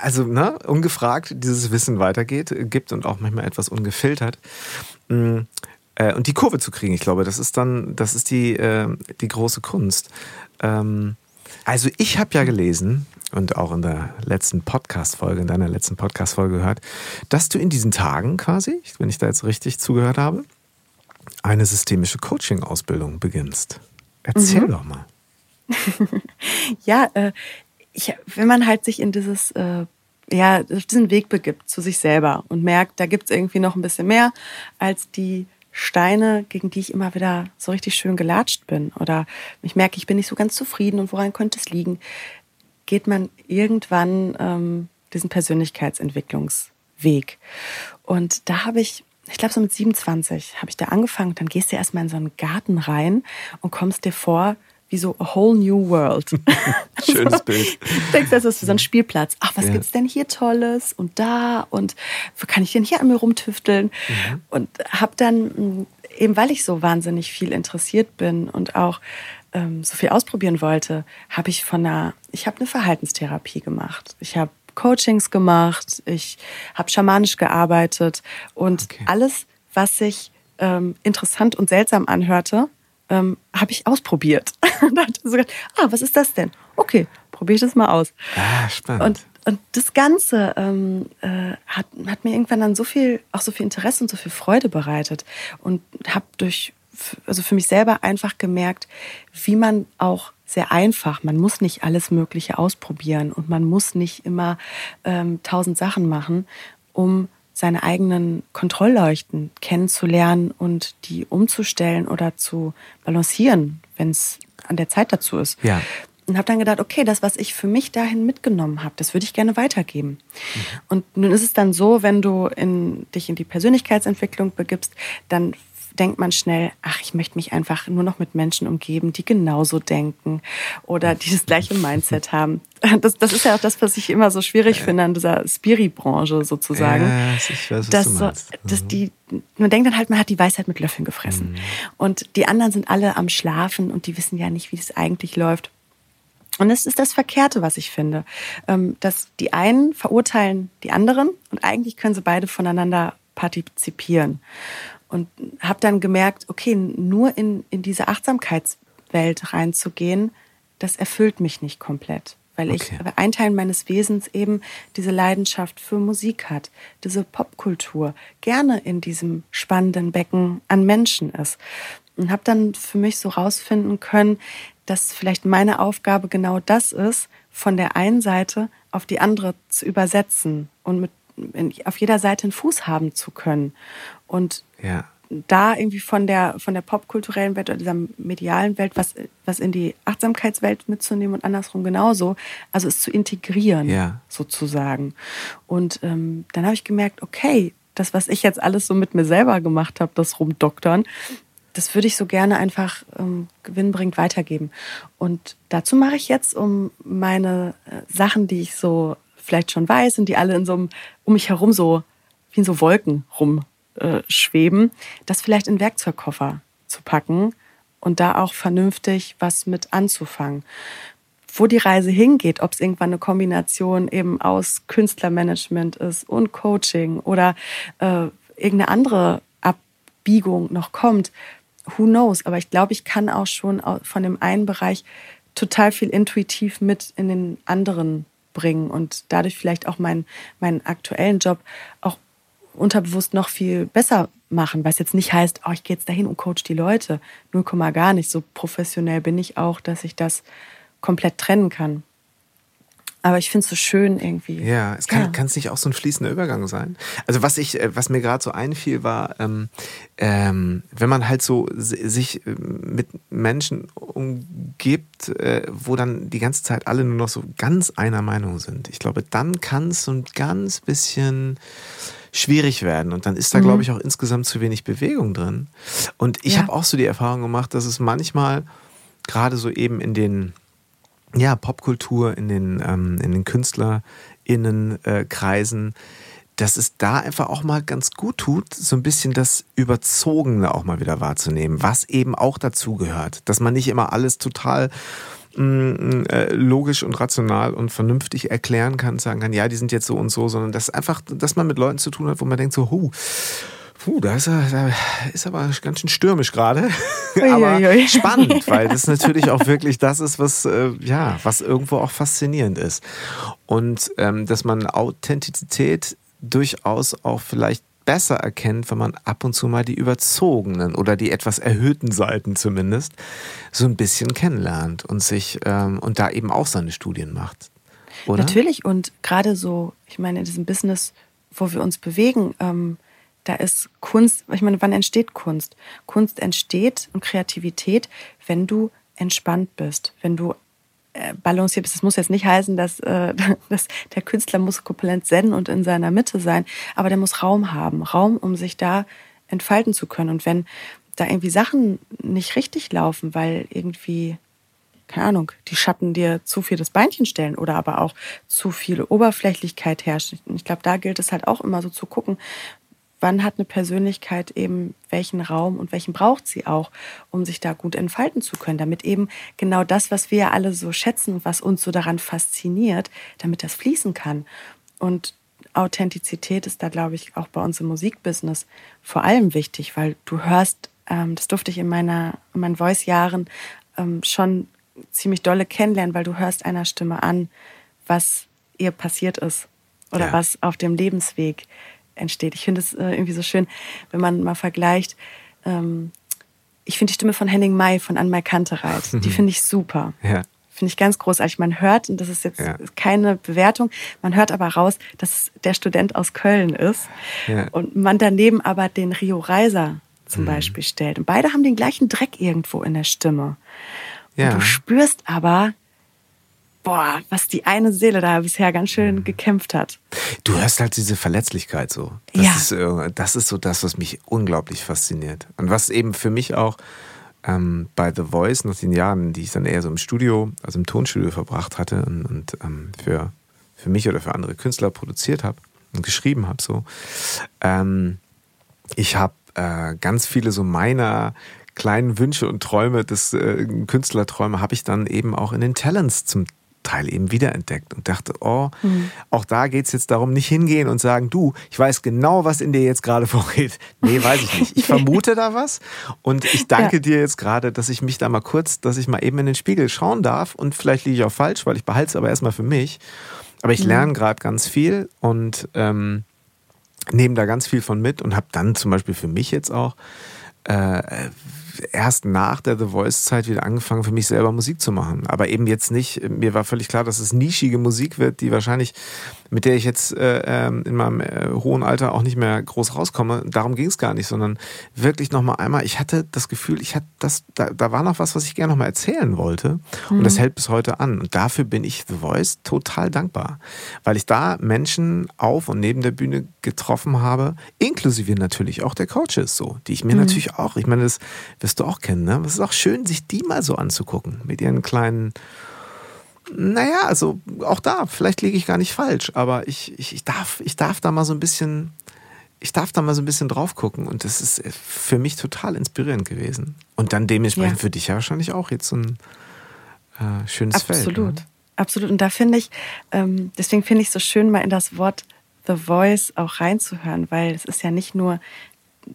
also ne, ungefragt dieses Wissen weitergeht, gibt und auch manchmal etwas ungefiltert. Mm, äh, und die Kurve zu kriegen, ich glaube, das ist dann, das ist die, äh, die große Kunst. Ähm, also ich habe ja gelesen, und auch in der letzten Podcast-Folge, in deiner letzten Podcast-Folge gehört, dass du in diesen Tagen quasi, wenn ich da jetzt richtig zugehört habe, eine systemische Coaching-Ausbildung beginnst. Erzähl mhm. doch mal. ja, äh, ich, wenn man halt sich in dieses, äh, ja, auf diesen Weg begibt zu sich selber und merkt, da gibt es irgendwie noch ein bisschen mehr als die Steine, gegen die ich immer wieder so richtig schön gelatscht bin. Oder ich merke, ich bin nicht so ganz zufrieden und woran könnte es liegen? Geht man irgendwann ähm, diesen Persönlichkeitsentwicklungsweg. Und da habe ich, ich glaube so mit 27 habe ich da angefangen. Dann gehst du erstmal in so einen Garten rein und kommst dir vor, wie so a whole new world. Schönes also, Bild. Denkst, das ist so ein Spielplatz. Ach, was ja. gibt's denn hier Tolles und da und wo kann ich denn hier an mir rumtüfteln? Mhm. Und habe dann eben, weil ich so wahnsinnig viel interessiert bin und auch ähm, so viel ausprobieren wollte, habe ich von einer, ich habe eine Verhaltenstherapie gemacht. Ich habe Coachings gemacht, ich habe schamanisch gearbeitet und okay. alles, was sich ähm, interessant und seltsam anhörte, ähm, habe ich ausprobiert. da so gedacht, ah, was ist das denn? Okay, probiere ich das mal aus. Ah, spannend. Und, und das Ganze ähm, äh, hat, hat mir irgendwann dann so viel, auch so viel Interesse und so viel Freude bereitet und habe durch also für mich selber einfach gemerkt, wie man auch sehr einfach, man muss nicht alles Mögliche ausprobieren und man muss nicht immer ähm, tausend Sachen machen, um seine eigenen Kontrollleuchten kennenzulernen und die umzustellen oder zu balancieren, wenn es an der Zeit dazu ist. Ja. Und habe dann gedacht, okay, das, was ich für mich dahin mitgenommen habe, das würde ich gerne weitergeben. Mhm. Und nun ist es dann so, wenn du in, dich in die Persönlichkeitsentwicklung begibst, dann denkt man schnell, ach, ich möchte mich einfach nur noch mit Menschen umgeben, die genauso denken oder die das gleiche Mindset haben. Das, das ist ja auch das, was ich immer so schwierig ja. finde an dieser Spiri-Branche sozusagen. Ja, ich weiß, was dass, du meinst. Dass mhm. die, man denkt dann halt, man hat die Weisheit mit Löffeln gefressen. Mhm. Und die anderen sind alle am Schlafen und die wissen ja nicht, wie es eigentlich läuft. Und das ist das Verkehrte, was ich finde. Ähm, dass die einen verurteilen die anderen und eigentlich können sie beide voneinander partizipieren und habe dann gemerkt, okay, nur in, in diese Achtsamkeitswelt reinzugehen, das erfüllt mich nicht komplett. Weil okay. ich, ein Teil meines Wesens eben diese Leidenschaft für Musik hat, diese Popkultur, gerne in diesem spannenden Becken an Menschen ist. Und habe dann für mich so rausfinden können, dass vielleicht meine Aufgabe genau das ist, von der einen Seite auf die andere zu übersetzen und mit auf jeder Seite einen Fuß haben zu können. Und ja. da irgendwie von der, von der popkulturellen Welt oder dieser medialen Welt was, was in die Achtsamkeitswelt mitzunehmen und andersrum genauso. Also es zu integrieren, ja. sozusagen. Und ähm, dann habe ich gemerkt, okay, das, was ich jetzt alles so mit mir selber gemacht habe, das Rumdoktern, das würde ich so gerne einfach ähm, gewinnbringend weitergeben. Und dazu mache ich jetzt um meine äh, Sachen, die ich so vielleicht schon weiß und die alle in so einem, um mich herum so wie in so Wolken rumschweben, äh, das vielleicht in Werkzeugkoffer zu packen und da auch vernünftig was mit anzufangen. Wo die Reise hingeht, ob es irgendwann eine Kombination eben aus Künstlermanagement ist und Coaching oder äh, irgendeine andere Abbiegung noch kommt, who knows? Aber ich glaube, ich kann auch schon von dem einen Bereich total viel intuitiv mit in den anderen bringen und dadurch vielleicht auch meinen, meinen aktuellen Job auch unterbewusst noch viel besser machen, was jetzt nicht heißt, oh, ich gehe jetzt dahin und coach die Leute. Null Komma gar nicht. So professionell bin ich auch, dass ich das komplett trennen kann. Aber ich finde es so schön irgendwie. Ja, es kann ja. es nicht auch so ein fließender Übergang sein. Also was ich, äh, was mir gerade so einfiel, war, ähm, ähm, wenn man halt so sich äh, mit Menschen umgibt, äh, wo dann die ganze Zeit alle nur noch so ganz einer Meinung sind. Ich glaube, dann kann es so ein ganz bisschen schwierig werden. Und dann ist da, mhm. glaube ich, auch insgesamt zu wenig Bewegung drin. Und ich ja. habe auch so die Erfahrung gemacht, dass es manchmal gerade so eben in den ja, Popkultur, in den, ähm, in den KünstlerInnenkreisen, äh, dass es da einfach auch mal ganz gut tut, so ein bisschen das Überzogene auch mal wieder wahrzunehmen, was eben auch dazu gehört. Dass man nicht immer alles total mh, mm, äh, logisch und rational und vernünftig erklären kann, sagen kann, ja, die sind jetzt so und so, sondern dass einfach, dass man mit Leuten zu tun hat, wo man denkt so, huh, Puh, da ist, er, da ist aber ganz schön stürmisch gerade. aber spannend, weil das natürlich auch wirklich das ist, was, äh, ja, was irgendwo auch faszinierend ist. Und ähm, dass man Authentizität durchaus auch vielleicht besser erkennt, wenn man ab und zu mal die überzogenen oder die etwas erhöhten Seiten zumindest so ein bisschen kennenlernt und sich ähm, und da eben auch seine Studien macht. Oder? Natürlich und gerade so, ich meine, in diesem Business, wo wir uns bewegen, ähm, da ist Kunst, ich meine, wann entsteht Kunst? Kunst entsteht und Kreativität, wenn du entspannt bist, wenn du äh, balanciert bist. Das muss jetzt nicht heißen, dass, äh, dass der Künstler muss komplett zen und in seiner Mitte sein, aber der muss Raum haben, Raum, um sich da entfalten zu können. Und wenn da irgendwie Sachen nicht richtig laufen, weil irgendwie keine Ahnung, die Schatten dir zu viel das Beinchen stellen oder aber auch zu viel Oberflächlichkeit herrscht. Ich glaube, da gilt es halt auch immer so zu gucken, wann hat eine Persönlichkeit eben welchen Raum und welchen braucht sie auch, um sich da gut entfalten zu können, damit eben genau das, was wir alle so schätzen und was uns so daran fasziniert, damit das fließen kann. Und Authentizität ist da, glaube ich, auch bei uns im Musikbusiness vor allem wichtig, weil du hörst, ähm, das durfte ich in, meiner, in meinen Voice-Jahren ähm, schon ziemlich dolle kennenlernen, weil du hörst einer Stimme an, was ihr passiert ist oder ja. was auf dem Lebensweg entsteht. Ich finde es äh, irgendwie so schön, wenn man mal vergleicht. Ähm, ich finde die Stimme von Henning May von Anmai Kantereit, die finde ich super. Ja. Finde ich ganz großartig. Man hört, und das ist jetzt ja. keine Bewertung, man hört aber raus, dass der Student aus Köln ist. Ja. Und man daneben aber den Rio Reiser zum mhm. Beispiel stellt. Und beide haben den gleichen Dreck irgendwo in der Stimme. Und du spürst aber, boah, was die eine Seele da bisher ganz schön mhm. gekämpft hat. Du hörst halt diese Verletzlichkeit so. Das ja. Ist, das ist so das, was mich unglaublich fasziniert. Und was eben für mich auch ähm, bei The Voice nach den Jahren, die ich dann eher so im Studio, also im Tonstudio verbracht hatte und, und ähm, für, für mich oder für andere Künstler produziert habe und geschrieben habe, so. Ähm, ich habe äh, ganz viele so meiner kleinen Wünsche und Träume des äh, Künstlerträume habe ich dann eben auch in den Talents zum Teil eben wiederentdeckt und dachte, oh, mhm. auch da geht es jetzt darum, nicht hingehen und sagen, du, ich weiß genau, was in dir jetzt gerade vorgeht. Nee, weiß ich nicht. Ich vermute da was und ich danke ja. dir jetzt gerade, dass ich mich da mal kurz, dass ich mal eben in den Spiegel schauen darf und vielleicht liege ich auch falsch, weil ich behalte es aber erstmal für mich. Aber ich mhm. lerne gerade ganz viel und ähm, nehme da ganz viel von mit und habe dann zum Beispiel für mich jetzt auch äh, erst nach der The Voice-Zeit wieder angefangen, für mich selber Musik zu machen. Aber eben jetzt nicht, mir war völlig klar, dass es nischige Musik wird, die wahrscheinlich, mit der ich jetzt äh, ähm, in meinem äh, hohen Alter auch nicht mehr groß rauskomme. Darum ging es gar nicht, sondern wirklich nochmal einmal, ich hatte das Gefühl, ich hatte das, da, da war noch was, was ich gerne nochmal erzählen wollte. Mhm. Und das hält bis heute an. Und dafür bin ich The Voice total dankbar. Weil ich da Menschen auf und neben der Bühne getroffen habe, inklusive natürlich auch der Coaches so, die ich mir mhm. natürlich auch, ich meine, das wirst du auch kennen, ne? Es ist auch schön, sich die mal so anzugucken mit ihren kleinen naja, also auch da, vielleicht liege ich gar nicht falsch, aber ich, ich, ich, darf, ich darf da mal so ein bisschen, ich darf da mal so ein bisschen drauf gucken und das ist für mich total inspirierend gewesen. Und dann dementsprechend ja. für dich ja wahrscheinlich auch jetzt so ein äh, schönes Absolut. Feld. Absolut, ne? absolut. Und da finde ich, ähm, deswegen finde ich es so schön, mal in das Wort The Voice auch reinzuhören, weil es ist ja nicht nur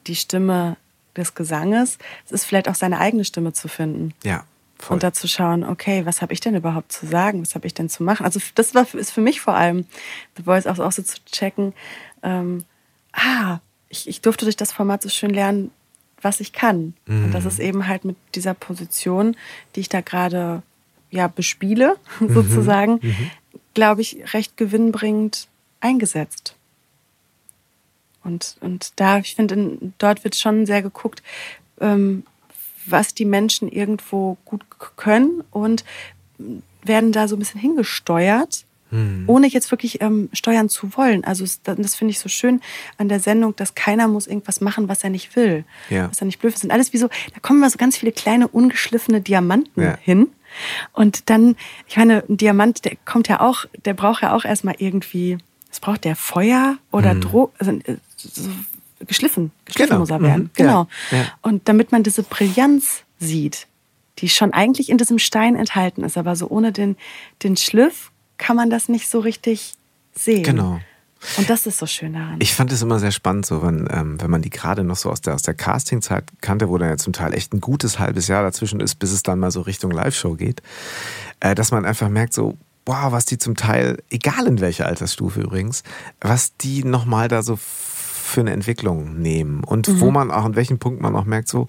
die Stimme des Gesanges, es ist vielleicht auch seine eigene Stimme zu finden. Ja. Voll. Und da zu schauen, okay, was habe ich denn überhaupt zu sagen? Was habe ich denn zu machen? Also das war, ist für mich vor allem The Voice auch, auch so zu checken, ähm, ah, ich, ich durfte durch das Format so schön lernen, was ich kann. Mhm. Und das ist eben halt mit dieser Position, die ich da gerade ja, bespiele, mhm. sozusagen, mhm. glaube ich, recht gewinnbringend eingesetzt. Und, und da, ich finde, dort wird schon sehr geguckt, ähm, was die Menschen irgendwo gut können und werden da so ein bisschen hingesteuert, hm. ohne jetzt wirklich ähm, steuern zu wollen. Also das, finde ich so schön an der Sendung, dass keiner muss irgendwas machen, was er nicht will, ja. was er nicht blöd ist. Und alles wie so, da kommen mal so ganz viele kleine ungeschliffene Diamanten ja. hin. Und dann, ich meine, ein Diamant, der kommt ja auch, der braucht ja auch erstmal irgendwie, es braucht der Feuer oder hm. Droh, also äh, so geschliffen, geschliffen genau. muss er werden. Mhm. Genau. Ja. Ja. Und damit man diese Brillanz sieht, die schon eigentlich in diesem Stein enthalten ist, aber so ohne den, den Schliff kann man das nicht so richtig sehen. Genau. Und das ist so schön daran. Ich fand es immer sehr spannend, so wenn, ähm, wenn man die gerade noch so aus der, aus der Castingzeit kannte, wo dann ja zum Teil echt ein gutes halbes Jahr dazwischen ist, bis es dann mal so Richtung Live-Show geht, äh, dass man einfach merkt, so, boah, was die zum Teil, egal in welcher Altersstufe übrigens, was die nochmal da so für eine Entwicklung nehmen und mhm. wo man auch, an welchem Punkt man auch merkt, so,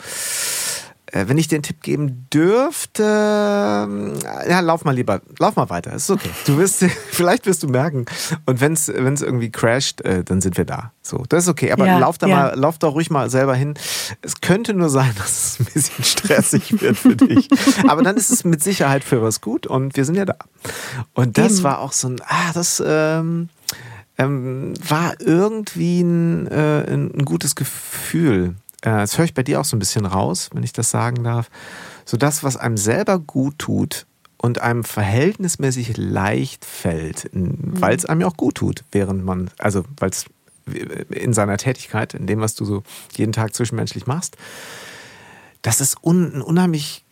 äh, wenn ich den Tipp geben dürfte, äh, ja, lauf mal lieber, lauf mal weiter, ist okay. Du wirst, vielleicht wirst du merken. Und wenn es irgendwie crasht, äh, dann sind wir da. So, das ist okay. Aber ja, lauf da ja. mal, lauf da ruhig mal selber hin. Es könnte nur sein, dass es ein bisschen stressig wird für dich. Aber dann ist es mit Sicherheit für was gut und wir sind ja da. Und das Eben. war auch so ein, ah, das, ähm, ähm, war irgendwie ein, äh, ein gutes Gefühl. Äh, das höre ich bei dir auch so ein bisschen raus, wenn ich das sagen darf. So das, was einem selber gut tut und einem verhältnismäßig leicht fällt, mhm. weil es einem ja auch gut tut, während man, also weil es in seiner Tätigkeit, in dem, was du so jeden Tag zwischenmenschlich machst, das ist un, ein unheimlich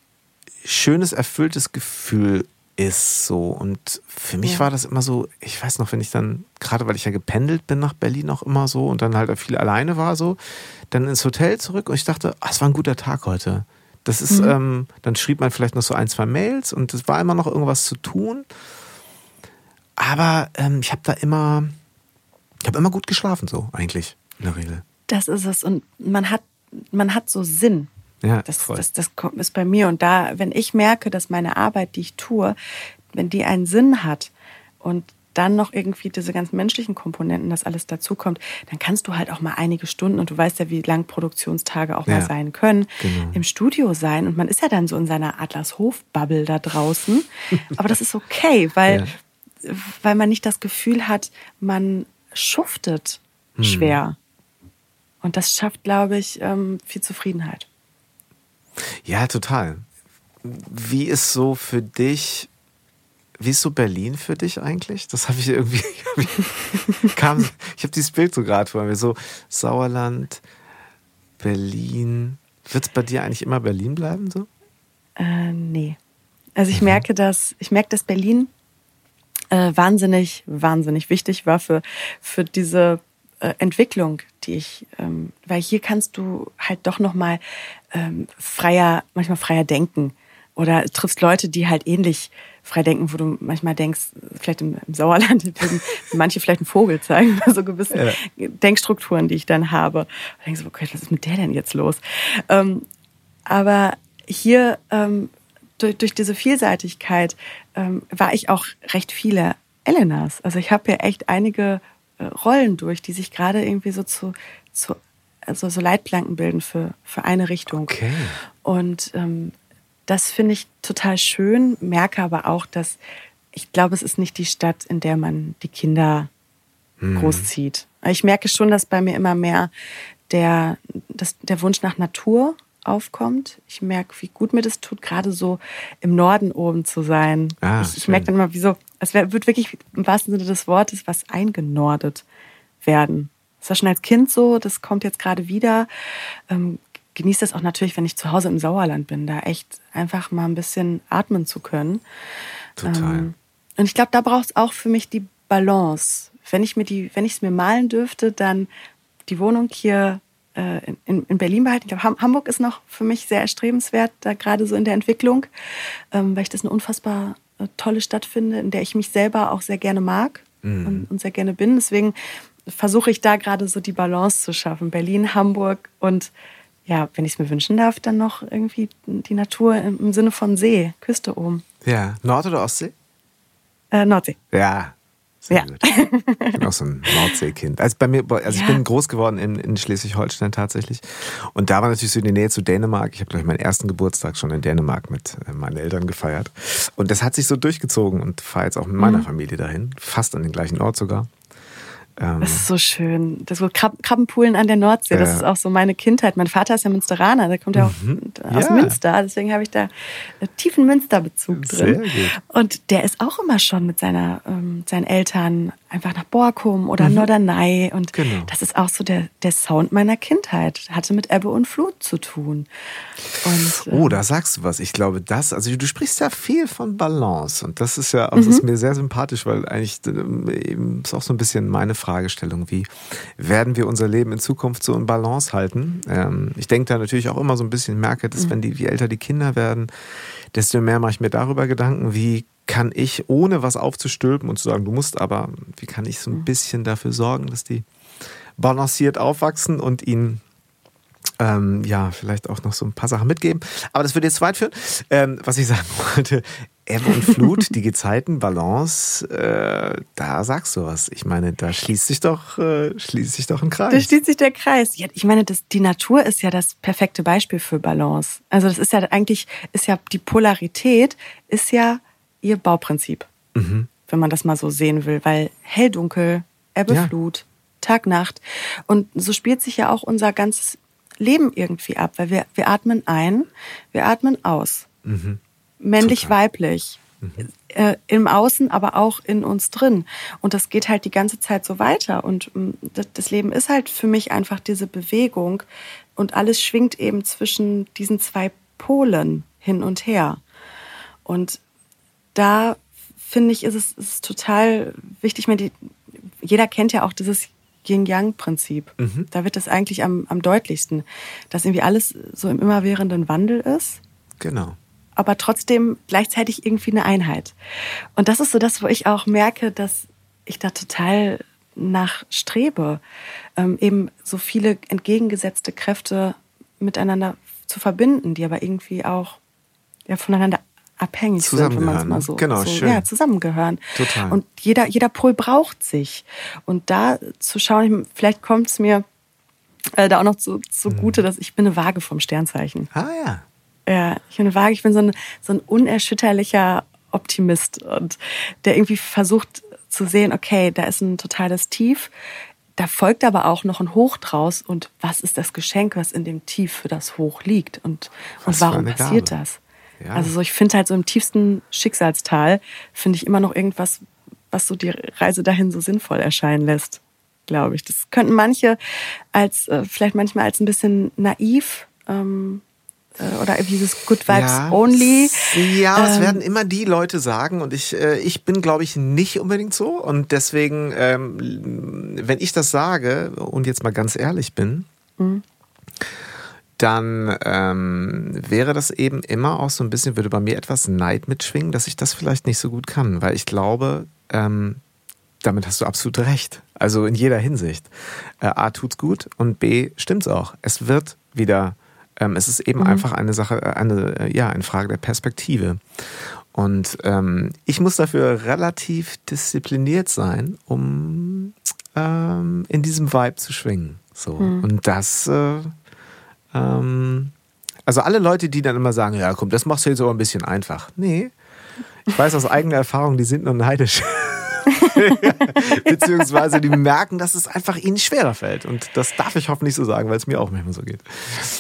schönes, erfülltes Gefühl ist so. Und für mich ja. war das immer so, ich weiß noch, wenn ich dann, gerade weil ich ja gependelt bin nach Berlin auch immer so und dann halt viel alleine war so, dann ins Hotel zurück und ich dachte, ach, es war ein guter Tag heute. Das ist, mhm. ähm, dann schrieb man vielleicht noch so ein, zwei Mails und es war immer noch irgendwas zu tun. Aber ähm, ich habe da immer, ich habe immer gut geschlafen, so eigentlich, in der Regel. Das ist es. Und man hat, man hat so Sinn. Ja, das, das, das ist bei mir. Und da, wenn ich merke, dass meine Arbeit, die ich tue, wenn die einen Sinn hat und dann noch irgendwie diese ganzen menschlichen Komponenten, das alles dazukommt, dann kannst du halt auch mal einige Stunden, und du weißt ja, wie lang Produktionstage auch ja, mal sein können, genau. im Studio sein. Und man ist ja dann so in seiner Adlershof-Bubble da draußen. Aber das ist okay, weil, ja. weil man nicht das Gefühl hat, man schuftet hm. schwer. Und das schafft, glaube ich, ähm, viel Zufriedenheit. Ja, total. Wie ist so für dich, wie ist so Berlin für dich eigentlich? Das habe ich irgendwie, kam, ich habe dieses Bild so gerade vor mir, so Sauerland, Berlin. Wird es bei dir eigentlich immer Berlin bleiben so? Äh, nee. Also ich mhm. merke, dass ich merke, dass Berlin äh, wahnsinnig, wahnsinnig wichtig war für, für diese äh, Entwicklung, die ich, ähm, weil hier kannst du halt doch noch mal ähm, freier, manchmal freier denken oder triffst Leute, die halt ähnlich frei denken, wo du manchmal denkst, vielleicht im, im Sauerland würden manche vielleicht einen Vogel zeigen, so gewisse ja. Denkstrukturen, die ich dann habe. Und denkst du, okay, was ist mit der denn jetzt los? Ähm, aber hier ähm, durch, durch diese Vielseitigkeit ähm, war ich auch recht viele Elenas. Also ich habe ja echt einige Rollen durch, die sich gerade irgendwie so zu, zu also so Leitplanken bilden für, für eine Richtung. Okay. Und ähm, das finde ich total schön, merke aber auch, dass ich glaube, es ist nicht die Stadt, in der man die Kinder hm. großzieht. Ich merke schon, dass bei mir immer mehr der, das, der Wunsch nach Natur aufkommt. Ich merke, wie gut mir das tut, gerade so im Norden oben zu sein. Ah, ich, ich merke dann immer, wie so, es wird wirklich im wahrsten Sinne des Wortes was eingenordet werden. Das war schon als Kind so, das kommt jetzt gerade wieder. Ähm, genieße das auch natürlich, wenn ich zu Hause im Sauerland bin, da echt einfach mal ein bisschen atmen zu können. Total. Ähm, und ich glaube, da braucht es auch für mich die Balance. Wenn ich mir die, wenn ich es mir malen dürfte, dann die Wohnung hier äh, in, in, Berlin behalten. Ich glaube, Hamburg ist noch für mich sehr erstrebenswert, da gerade so in der Entwicklung, ähm, weil ich das eine unfassbar tolle Stadt finde, in der ich mich selber auch sehr gerne mag mhm. und, und sehr gerne bin. Deswegen versuche ich da gerade so die Balance zu schaffen. Berlin, Hamburg und ja, wenn ich es mir wünschen darf, dann noch irgendwie die Natur im Sinne von See, Küste oben. Ja, Nord- oder Ostsee? Äh, Nordsee. Ja, sehr ja. gut. Ich bin auch so ein Nordseekind. Also bei mir, also ja. ich bin groß geworden in, in Schleswig-Holstein tatsächlich. Und da war natürlich so in der Nähe zu Dänemark. Ich habe, glaube ich, meinen ersten Geburtstag schon in Dänemark mit äh, meinen Eltern gefeiert. Und das hat sich so durchgezogen und fahre jetzt auch mit meiner mhm. Familie dahin. Fast an den gleichen Ort sogar. Ähm, das ist so schön. Das so Krab Krabbenpoolen an der Nordsee, das ist auch so meine Kindheit. Mein Vater ist ja Münsteraner, der kommt ja auch mhm. aus ja. Münster, deswegen habe ich da einen tiefen Münsterbezug drin. Sehr gut. Und der ist auch immer schon mit seiner, ähm, seinen Eltern einfach nach Borkum oder mhm. Norderney. Und genau. das ist auch so der, der Sound meiner Kindheit. Hatte mit Ebbe und Flut zu tun. Und, oh, ähm, da sagst du was. Ich glaube, das, also du sprichst ja viel von Balance. Und das ist ja, das ist mhm. mir sehr sympathisch, weil eigentlich ähm, eben ist auch so ein bisschen meine Fragestellung, wie werden wir unser Leben in Zukunft so in Balance halten? Ähm, ich denke da natürlich auch immer so ein bisschen, merke, dass mhm. wenn die, je älter die Kinder werden, desto mehr mache ich mir darüber Gedanken, wie kann ich, ohne was aufzustülpen und zu sagen, du musst aber, wie kann ich so ein mhm. bisschen dafür sorgen, dass die balanciert aufwachsen und ihnen ähm, ja, vielleicht auch noch so ein paar Sachen mitgeben. Aber das würde jetzt weit führen. Ähm, was ich sagen wollte, Ebbe und Flut, die Gezeiten, Balance, äh, da sagst du was. Ich meine, da schließt sich doch, äh, schließt sich doch ein Kreis. Da schließt sich der Kreis. Ja, ich meine, das, die Natur ist ja das perfekte Beispiel für Balance. Also das ist ja eigentlich, ist ja die Polarität, ist ja ihr Bauprinzip, mhm. wenn man das mal so sehen will, weil hell, dunkel, Ebbe, ja. Flut, Tag, Nacht. Und so spielt sich ja auch unser ganzes Leben irgendwie ab, weil wir, wir atmen ein, wir atmen aus. Mhm. Männlich, Total. weiblich. Mhm. Äh, Im Außen, aber auch in uns drin. Und das geht halt die ganze Zeit so weiter. Und ähm, das, Leben ist halt für mich einfach diese Bewegung. Und alles schwingt eben zwischen diesen zwei Polen hin und her. Und da finde ich, ist es ist total wichtig. Die, jeder kennt ja auch dieses Yin-Yang-Prinzip. Mhm. Da wird das eigentlich am, am deutlichsten, dass irgendwie alles so im immerwährenden Wandel ist. Genau. Aber trotzdem gleichzeitig irgendwie eine Einheit. Und das ist so das, wo ich auch merke, dass ich da total nach strebe, ähm, eben so viele entgegengesetzte Kräfte miteinander zu verbinden, die aber irgendwie auch ja, voneinander abhängig sind, wenn man es mal so, genau, so schön. ja, zusammengehören. Total. Und jeder, jeder Pol braucht sich. Und da zu schauen, vielleicht kommt es mir äh, da auch noch zu, zugute, mhm. dass ich bin eine Waage vom Sternzeichen. Ah ja. Ja, ich bin eine Waage, ich bin so ein, so ein unerschütterlicher Optimist und der irgendwie versucht zu sehen, okay, da ist ein totales Tief, da folgt aber auch noch ein Hoch draus und was ist das Geschenk, was in dem Tief für das Hoch liegt und, und warum passiert das? Ja. Also so, ich finde halt so im tiefsten Schicksalstal finde ich immer noch irgendwas, was so die Reise dahin so sinnvoll erscheinen lässt, glaube ich. Das könnten manche als äh, vielleicht manchmal als ein bisschen naiv ähm, äh, oder dieses Good Vibes ja. Only. Ja, ähm, es werden immer die Leute sagen und ich, äh, ich bin, glaube ich, nicht unbedingt so und deswegen, ähm, wenn ich das sage und jetzt mal ganz ehrlich bin, mhm dann ähm, wäre das eben immer auch so ein bisschen, würde bei mir etwas Neid mitschwingen, dass ich das vielleicht nicht so gut kann, weil ich glaube, ähm, damit hast du absolut recht. Also in jeder Hinsicht. Äh, A tut's gut und B stimmt's auch. Es wird wieder Ähm, es ist eben mhm. einfach eine Sache, äh, eine, äh, ja, eine Frage der Perspektive. Und ähm, ich muss dafür relativ diszipliniert sein, um ähm, in diesem Vibe zu schwingen. So. Mhm. Und das, äh, ähm, also alle Leute, die dann immer sagen, ja komm, das machst du jetzt aber ein bisschen einfach. Nee, ich weiß aus eigener Erfahrung, die sind nur neidisch. Beziehungsweise die merken, dass es einfach ihnen schwerer fällt. Und das darf ich hoffentlich so sagen, weil es mir auch manchmal so geht.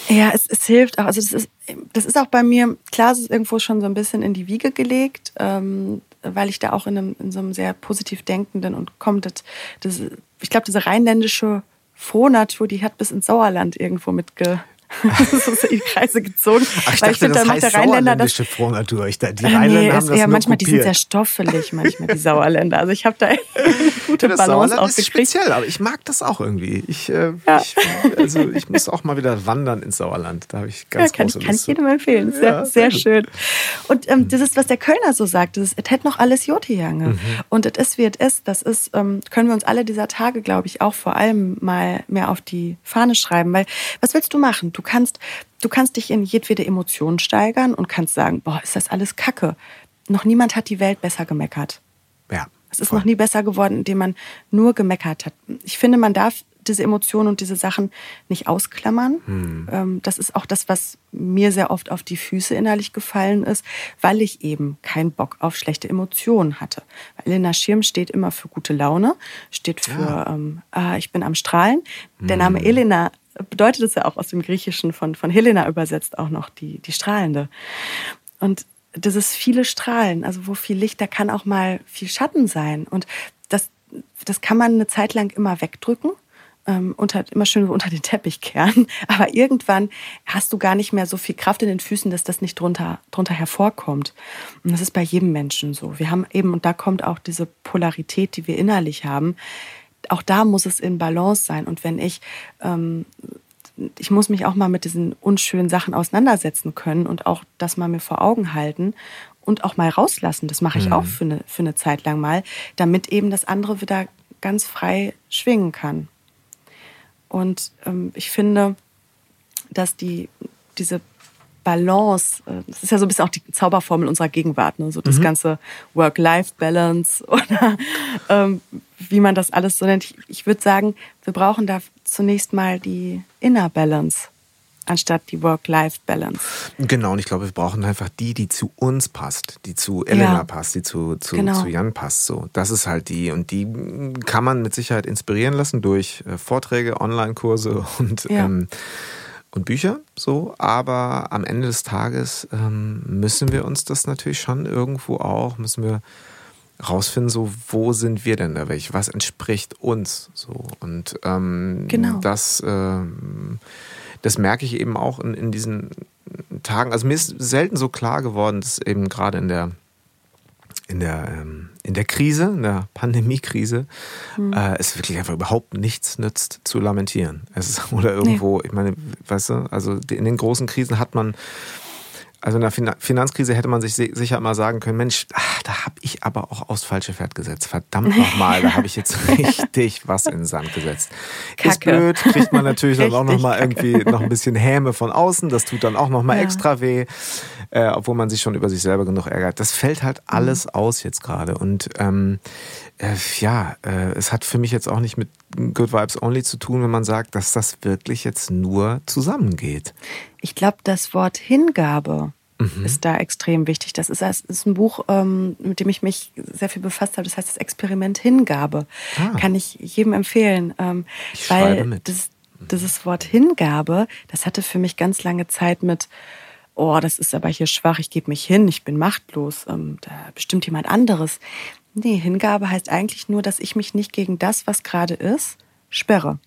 Ja, es, es hilft auch. Also das ist, das ist auch bei mir, klar, es ist irgendwo schon so ein bisschen in die Wiege gelegt, ähm, weil ich da auch in, einem, in so einem sehr positiv denkenden und kommt, das, das, ich glaube, diese rheinländische Frohnatur, die hat bis ins Sauerland irgendwo mitge so ist die Kreise gezogen. Ach, ich Weil dachte, ich finde, das da heißt der Rheinländer das. Frohnatur. Ich, die Rheinländer nee, haben das ja, manchmal, kopiert. die sind sehr stoffelig, manchmal die Sauerländer. Also ich habe da eine gute ja, Balance ist speziell, aber ich mag das auch irgendwie. Ich, äh, ja. ich, also ich muss auch mal wieder wandern ins Sauerland. Da habe ich ganz ja, kann große ich, kann ich jedem empfehlen. Sehr, ja, sehr, sehr schön. Und ähm, das ist, was der Kölner so sagt. Das ist, es hätte noch alles Jotijange. Mhm. Und es ist, wie es ist. Das ist, ähm, können wir uns alle dieser Tage, glaube ich, auch vor allem mal mehr auf die Fahne schreiben. Weil, was willst du machen? Du kannst, du kannst dich in jedwede Emotion steigern und kannst sagen, boah, ist das alles Kacke. Noch niemand hat die Welt besser gemeckert. Ja. Es ist voll. noch nie besser geworden, indem man nur gemeckert hat. Ich finde, man darf diese Emotionen und diese Sachen nicht ausklammern. Hm. Das ist auch das, was mir sehr oft auf die Füße innerlich gefallen ist, weil ich eben keinen Bock auf schlechte Emotionen hatte. Weil Elena Schirm steht immer für gute Laune, steht für ja. ähm, ah, ich bin am Strahlen. Hm. Der Name Elena bedeutet es ja auch aus dem Griechischen von, von Helena übersetzt auch noch die, die Strahlende. Und das ist viele Strahlen, also wo viel Licht, da kann auch mal viel Schatten sein. Und das, das kann man eine Zeit lang immer wegdrücken ähm, unter, immer schön unter den Teppich kehren. Aber irgendwann hast du gar nicht mehr so viel Kraft in den Füßen, dass das nicht drunter, drunter hervorkommt. Und das ist bei jedem Menschen so. Wir haben eben, und da kommt auch diese Polarität, die wir innerlich haben, auch da muss es in Balance sein. Und wenn ich, ähm, ich muss mich auch mal mit diesen unschönen Sachen auseinandersetzen können und auch das mal mir vor Augen halten und auch mal rauslassen. Das mache ich mhm. auch für eine, für eine Zeit lang mal, damit eben das andere wieder ganz frei schwingen kann. Und ähm, ich finde, dass die, diese Balance, äh, das ist ja so ein bisschen auch die Zauberformel unserer Gegenwart, ne? so das mhm. ganze Work-Life-Balance oder ähm, wie man das alles so nennt. Ich, ich würde sagen, wir brauchen da zunächst mal die Inner Balance anstatt die Work-Life-Balance. Genau, und ich glaube, wir brauchen einfach die, die zu uns passt, die zu Elena ja. passt, die zu, zu, genau. zu Jan passt. So, das ist halt die. Und die kann man mit Sicherheit inspirieren lassen durch äh, Vorträge, Online-Kurse und ja. ähm, und Bücher, so, aber am Ende des Tages ähm, müssen wir uns das natürlich schon irgendwo auch, müssen wir rausfinden, so, wo sind wir denn da welche, was entspricht uns, so, und ähm, genau. das, ähm, das merke ich eben auch in, in diesen Tagen, also mir ist selten so klar geworden, dass eben gerade in der in der, ähm, in der Krise, in der Pandemiekrise, mhm. äh, es wirklich einfach überhaupt nichts nützt zu lamentieren. Es ist, oder irgendwo, nee. ich meine, weißt du, also in den großen Krisen hat man also in der Finanzkrise hätte man sich sicher mal sagen können, Mensch, ach, da habe ich aber auch aufs falsche Pferd gesetzt. Verdammt nochmal, da habe ich jetzt richtig was in den Sand gesetzt. Kacke. Ist blöd, kriegt man natürlich dann auch nochmal irgendwie noch ein bisschen Häme von außen. Das tut dann auch nochmal ja. extra weh, äh, obwohl man sich schon über sich selber genug ärgert. Das fällt halt alles mhm. aus jetzt gerade. Und ähm, äh, ja, äh, es hat für mich jetzt auch nicht mit Good Vibes Only zu tun, wenn man sagt, dass das wirklich jetzt nur zusammengeht. Ich glaube, das Wort Hingabe mhm. ist da extrem wichtig. Das ist, ist ein Buch, ähm, mit dem ich mich sehr viel befasst habe. Das heißt das Experiment Hingabe. Ah. Kann ich jedem empfehlen. Ähm, ich weil mit. Das, dieses Wort Hingabe, das hatte für mich ganz lange Zeit mit oh, das ist aber hier schwach, ich gebe mich hin, ich bin machtlos, ähm, da bestimmt jemand anderes. Nee, Hingabe heißt eigentlich nur, dass ich mich nicht gegen das, was gerade ist, sperre.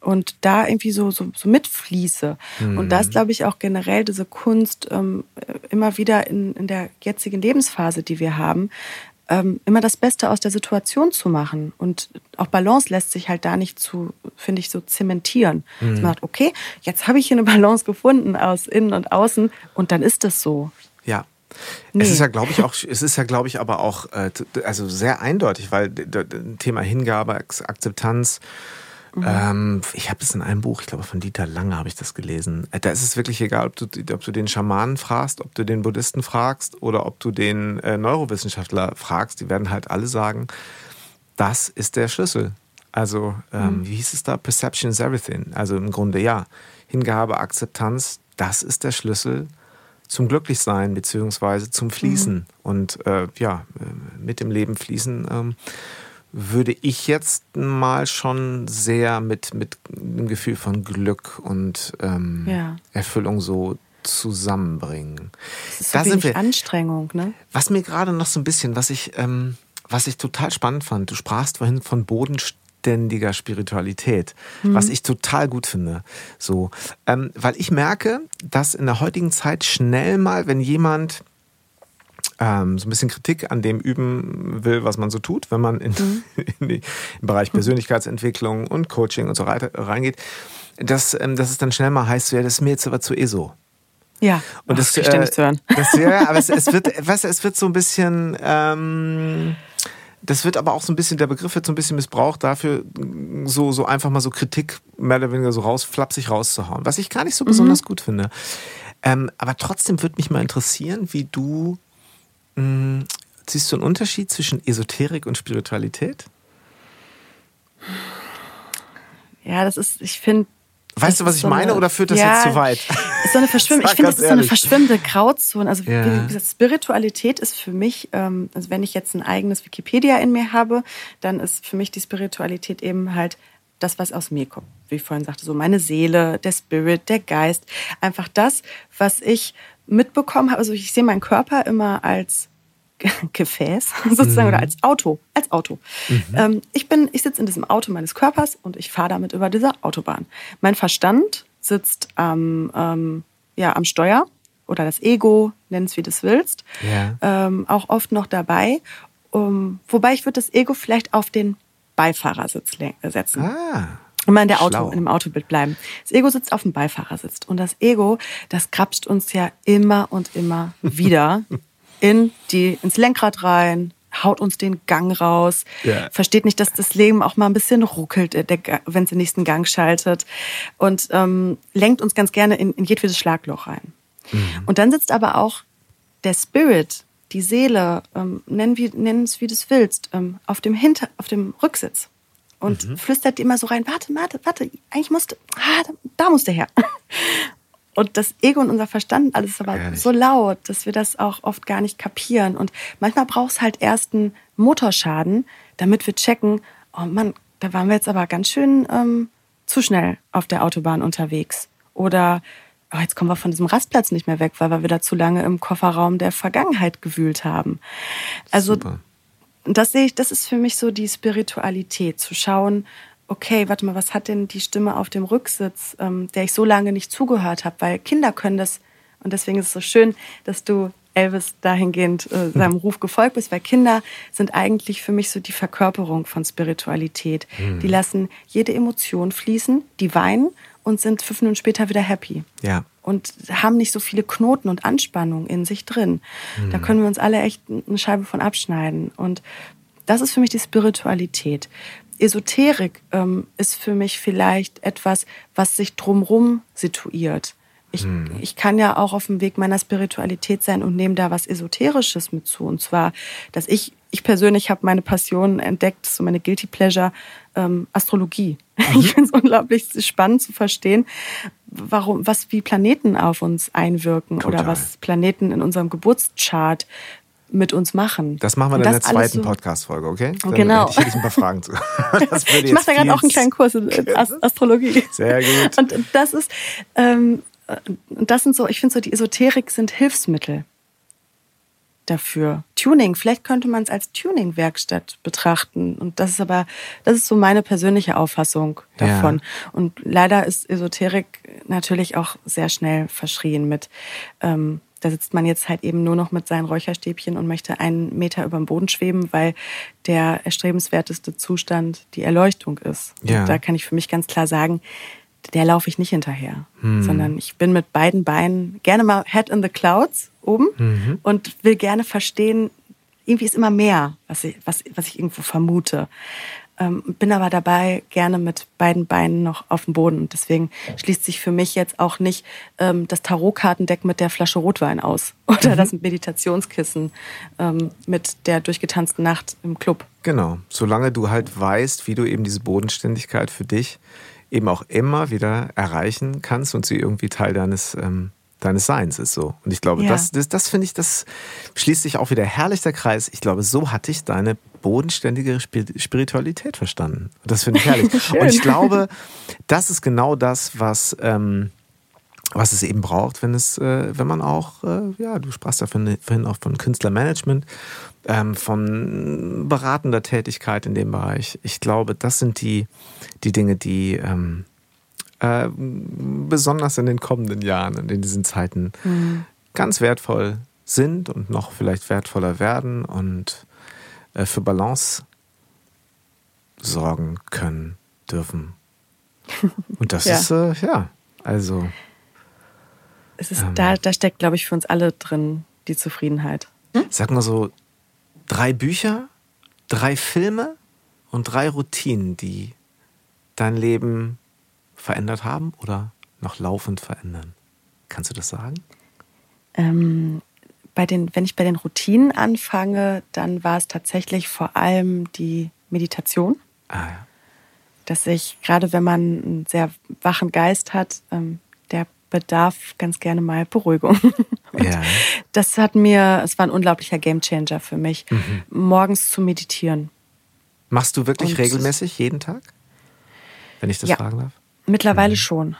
Und da irgendwie so, so, so mitfließe. Mhm. Und da ist, glaube ich, auch generell diese Kunst ähm, immer wieder in, in der jetzigen Lebensphase, die wir haben, ähm, immer das Beste aus der Situation zu machen. Und auch Balance lässt sich halt da nicht zu, finde ich, so zementieren. Mhm. Man sagt, okay, jetzt habe ich hier eine Balance gefunden aus innen und außen und dann ist das so. Ja, Nee. Es ist ja, glaube ich, auch, es ist ja, glaube ich, aber auch äh, also sehr eindeutig, weil das Thema Hingabe, Akzeptanz, Mhm. Ähm, ich habe es in einem Buch, ich glaube von Dieter Lange habe ich das gelesen. Äh, da ist es wirklich egal, ob du, ob du den Schamanen fragst, ob du den Buddhisten fragst oder ob du den äh, Neurowissenschaftler fragst. Die werden halt alle sagen, das ist der Schlüssel. Also, ähm, mhm. wie hieß es da? Perception is everything. Also im Grunde ja. Hingabe, Akzeptanz, das ist der Schlüssel zum Glücklichsein beziehungsweise zum Fließen. Mhm. Und äh, ja, äh, mit dem Leben fließen. Ähm, würde ich jetzt mal schon sehr mit, mit einem Gefühl von Glück und ähm, ja. Erfüllung so zusammenbringen. Das ist da sind wir. Anstrengung, ne? Was mir gerade noch so ein bisschen, was ich, ähm, was ich total spannend fand, du sprachst vorhin von bodenständiger Spiritualität, mhm. was ich total gut finde. So, ähm, weil ich merke, dass in der heutigen Zeit schnell mal, wenn jemand ähm, so ein bisschen Kritik an dem üben will, was man so tut, wenn man in, mhm. in im Bereich Persönlichkeitsentwicklung und Coaching und so weiter reingeht, dass, ähm, dass es dann schnell mal heißt, ja, das ist mir jetzt aber zu ESO. Ja, und das, Ach, das, äh, zu hören. Das, ja, aber es, es, wird, du, es wird so ein bisschen... Ähm, das wird aber auch so ein bisschen, der Begriff wird so ein bisschen missbraucht dafür, so, so einfach mal so Kritik mehr oder weniger so raus, flapsig rauszuhauen, was ich gar nicht so mhm. besonders gut finde. Ähm, aber trotzdem würde mich mal interessieren, wie du Mm, siehst du einen Unterschied zwischen Esoterik und Spiritualität? Ja, das ist, ich finde. Weißt du, was ich so meine, eine, oder führt das ja, jetzt zu weit? Ist so eine Verschwimm ich finde, es ist so eine verschwimmende Grauzone. Also ja. wie gesagt, Spiritualität ist für mich, ähm, also wenn ich jetzt ein eigenes Wikipedia in mir habe, dann ist für mich die Spiritualität eben halt das, was aus mir kommt. Wie ich vorhin sagte, so meine Seele, der Spirit, der Geist. Einfach das, was ich mitbekommen habe. Also ich sehe meinen Körper immer als Gefäß sozusagen mhm. oder als Auto, als Auto. Mhm. Ähm, ich bin, ich sitze in diesem Auto meines Körpers und ich fahre damit über diese Autobahn. Mein Verstand sitzt am, ähm, ja, am Steuer oder das Ego, nenn es wie du es willst, ja. ähm, auch oft noch dabei. Wobei ich würde das Ego vielleicht auf den Beifahrersitz setzen. Ah. Immer in der Auto, in dem Autobild bleiben. Das Ego sitzt auf dem Beifahrersitz. Und das Ego, das krapscht uns ja immer und immer wieder in die, ins Lenkrad rein, haut uns den Gang raus, yeah. versteht nicht, dass das Leben auch mal ein bisschen ruckelt, wenn es den nächsten Gang schaltet und ähm, lenkt uns ganz gerne in, in jedwedes Schlagloch rein. Mhm. Und dann sitzt aber auch der Spirit, die Seele, ähm, nennen, wie, nennen es wie du es willst, ähm, auf dem Hinter, auf dem Rücksitz und mhm. flüstert immer so rein, warte, warte, warte, eigentlich musste, ah, da, da musst du her. Und das Ego und unser Verstand, alles ist aber Ehrlich? so laut, dass wir das auch oft gar nicht kapieren. Und manchmal braucht es halt erst einen Motorschaden, damit wir checken, oh Mann, da waren wir jetzt aber ganz schön ähm, zu schnell auf der Autobahn unterwegs. Oder oh, jetzt kommen wir von diesem Rastplatz nicht mehr weg, weil wir wieder zu lange im Kofferraum der Vergangenheit gewühlt haben. Also Super. das sehe ich, das ist für mich so die Spiritualität, zu schauen, okay, warte mal, was hat denn die Stimme auf dem Rücksitz, ähm, der ich so lange nicht zugehört habe? Weil Kinder können das, und deswegen ist es so schön, dass du Elvis dahingehend äh, seinem Ruf gefolgt bist, weil Kinder sind eigentlich für mich so die Verkörperung von Spiritualität. Mhm. Die lassen jede Emotion fließen, die weinen und sind fünf Minuten später wieder happy. Ja. Und haben nicht so viele Knoten und Anspannungen in sich drin. Mhm. Da können wir uns alle echt eine Scheibe von abschneiden. Und das ist für mich die Spiritualität. Esoterik ähm, ist für mich vielleicht etwas, was sich drumrum situiert. Ich, hm. ich kann ja auch auf dem Weg meiner Spiritualität sein und nehme da was Esoterisches mit zu. Und zwar, dass ich, ich persönlich habe meine Passion entdeckt, so meine Guilty Pleasure, ähm, Astrologie. Mhm. Ich finde es unglaublich spannend zu verstehen, warum, was wie Planeten auf uns einwirken Total. oder was Planeten in unserem Geburtschart mit uns machen. Das machen wir in der zweiten so Podcast-Folge, okay? Dann genau. Hätte ich ein paar Fragen zu. ich mache da gerade auch einen kleinen Kurs in Astrologie. Sehr gut. Und das ist, ähm, das sind so, ich finde so, die Esoterik sind Hilfsmittel dafür. Tuning, vielleicht könnte man es als Tuning-Werkstatt betrachten. Und das ist aber, das ist so meine persönliche Auffassung davon. Ja. Und leider ist Esoterik natürlich auch sehr schnell verschrien mit ähm, da sitzt man jetzt halt eben nur noch mit seinen Räucherstäbchen und möchte einen Meter über dem Boden schweben, weil der erstrebenswerteste Zustand die Erleuchtung ist. Ja. Da kann ich für mich ganz klar sagen, der laufe ich nicht hinterher, hm. sondern ich bin mit beiden Beinen gerne mal Head in the Clouds oben mhm. und will gerne verstehen, irgendwie ist immer mehr, was ich, was, was ich irgendwo vermute. Ähm, bin aber dabei gerne mit beiden Beinen noch auf dem Boden. Und deswegen schließt sich für mich jetzt auch nicht ähm, das Tarotkartendeck mit der Flasche Rotwein aus oder mhm. das Meditationskissen ähm, mit der durchgetanzten Nacht im Club. Genau, solange du halt weißt, wie du eben diese Bodenständigkeit für dich eben auch immer wieder erreichen kannst und sie irgendwie Teil deines ähm, deines Seins ist so. Und ich glaube, ja. das, das, das finde ich, das schließt sich auch wieder herrlich der Kreis. Ich glaube, so hatte ich deine bodenständige Spiritualität verstanden. Und das finde ich herrlich. und ich glaube, das ist genau das, was, ähm, was es eben braucht, wenn es, äh, wenn man auch, äh, ja, du sprachst ja vorhin auch von Künstlermanagement, ähm, von beratender Tätigkeit in dem Bereich. Ich glaube, das sind die, die Dinge, die ähm, äh, besonders in den kommenden Jahren und in diesen Zeiten mhm. ganz wertvoll sind und noch vielleicht wertvoller werden und äh, für Balance sorgen können dürfen. Und das ja. ist, äh, ja, also. Es ist, ähm, da, da steckt, glaube ich, für uns alle drin die Zufriedenheit. Hm? Sag mal so, drei Bücher, drei Filme und drei Routinen, die dein Leben verändert haben oder noch laufend verändern. Kannst du das sagen? Ähm, bei den, wenn ich bei den Routinen anfange, dann war es tatsächlich vor allem die Meditation. Ah, ja. Dass ich, gerade wenn man einen sehr wachen Geist hat, ähm, der bedarf ganz gerne mal Beruhigung. ja. Das hat mir, es war ein unglaublicher Gamechanger für mich, mhm. morgens zu meditieren. Machst du wirklich Und regelmäßig jeden Tag? Wenn ich das ja. fragen darf? Mittlerweile mhm. schon.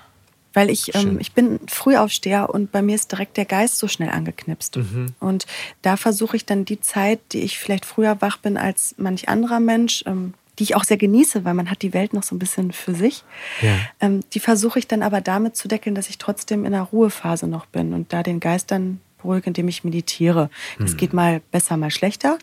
Weil ich, ähm, ich bin Frühaufsteher und bei mir ist direkt der Geist so schnell angeknipst. Mhm. Und da versuche ich dann die Zeit, die ich vielleicht früher wach bin als manch anderer Mensch, ähm, die ich auch sehr genieße, weil man hat die Welt noch so ein bisschen für sich. Ja. Ähm, die versuche ich dann aber damit zu deckeln, dass ich trotzdem in einer Ruhephase noch bin und da den Geist dann beruhige, indem ich meditiere. Das hm. geht mal besser, mal schlechter.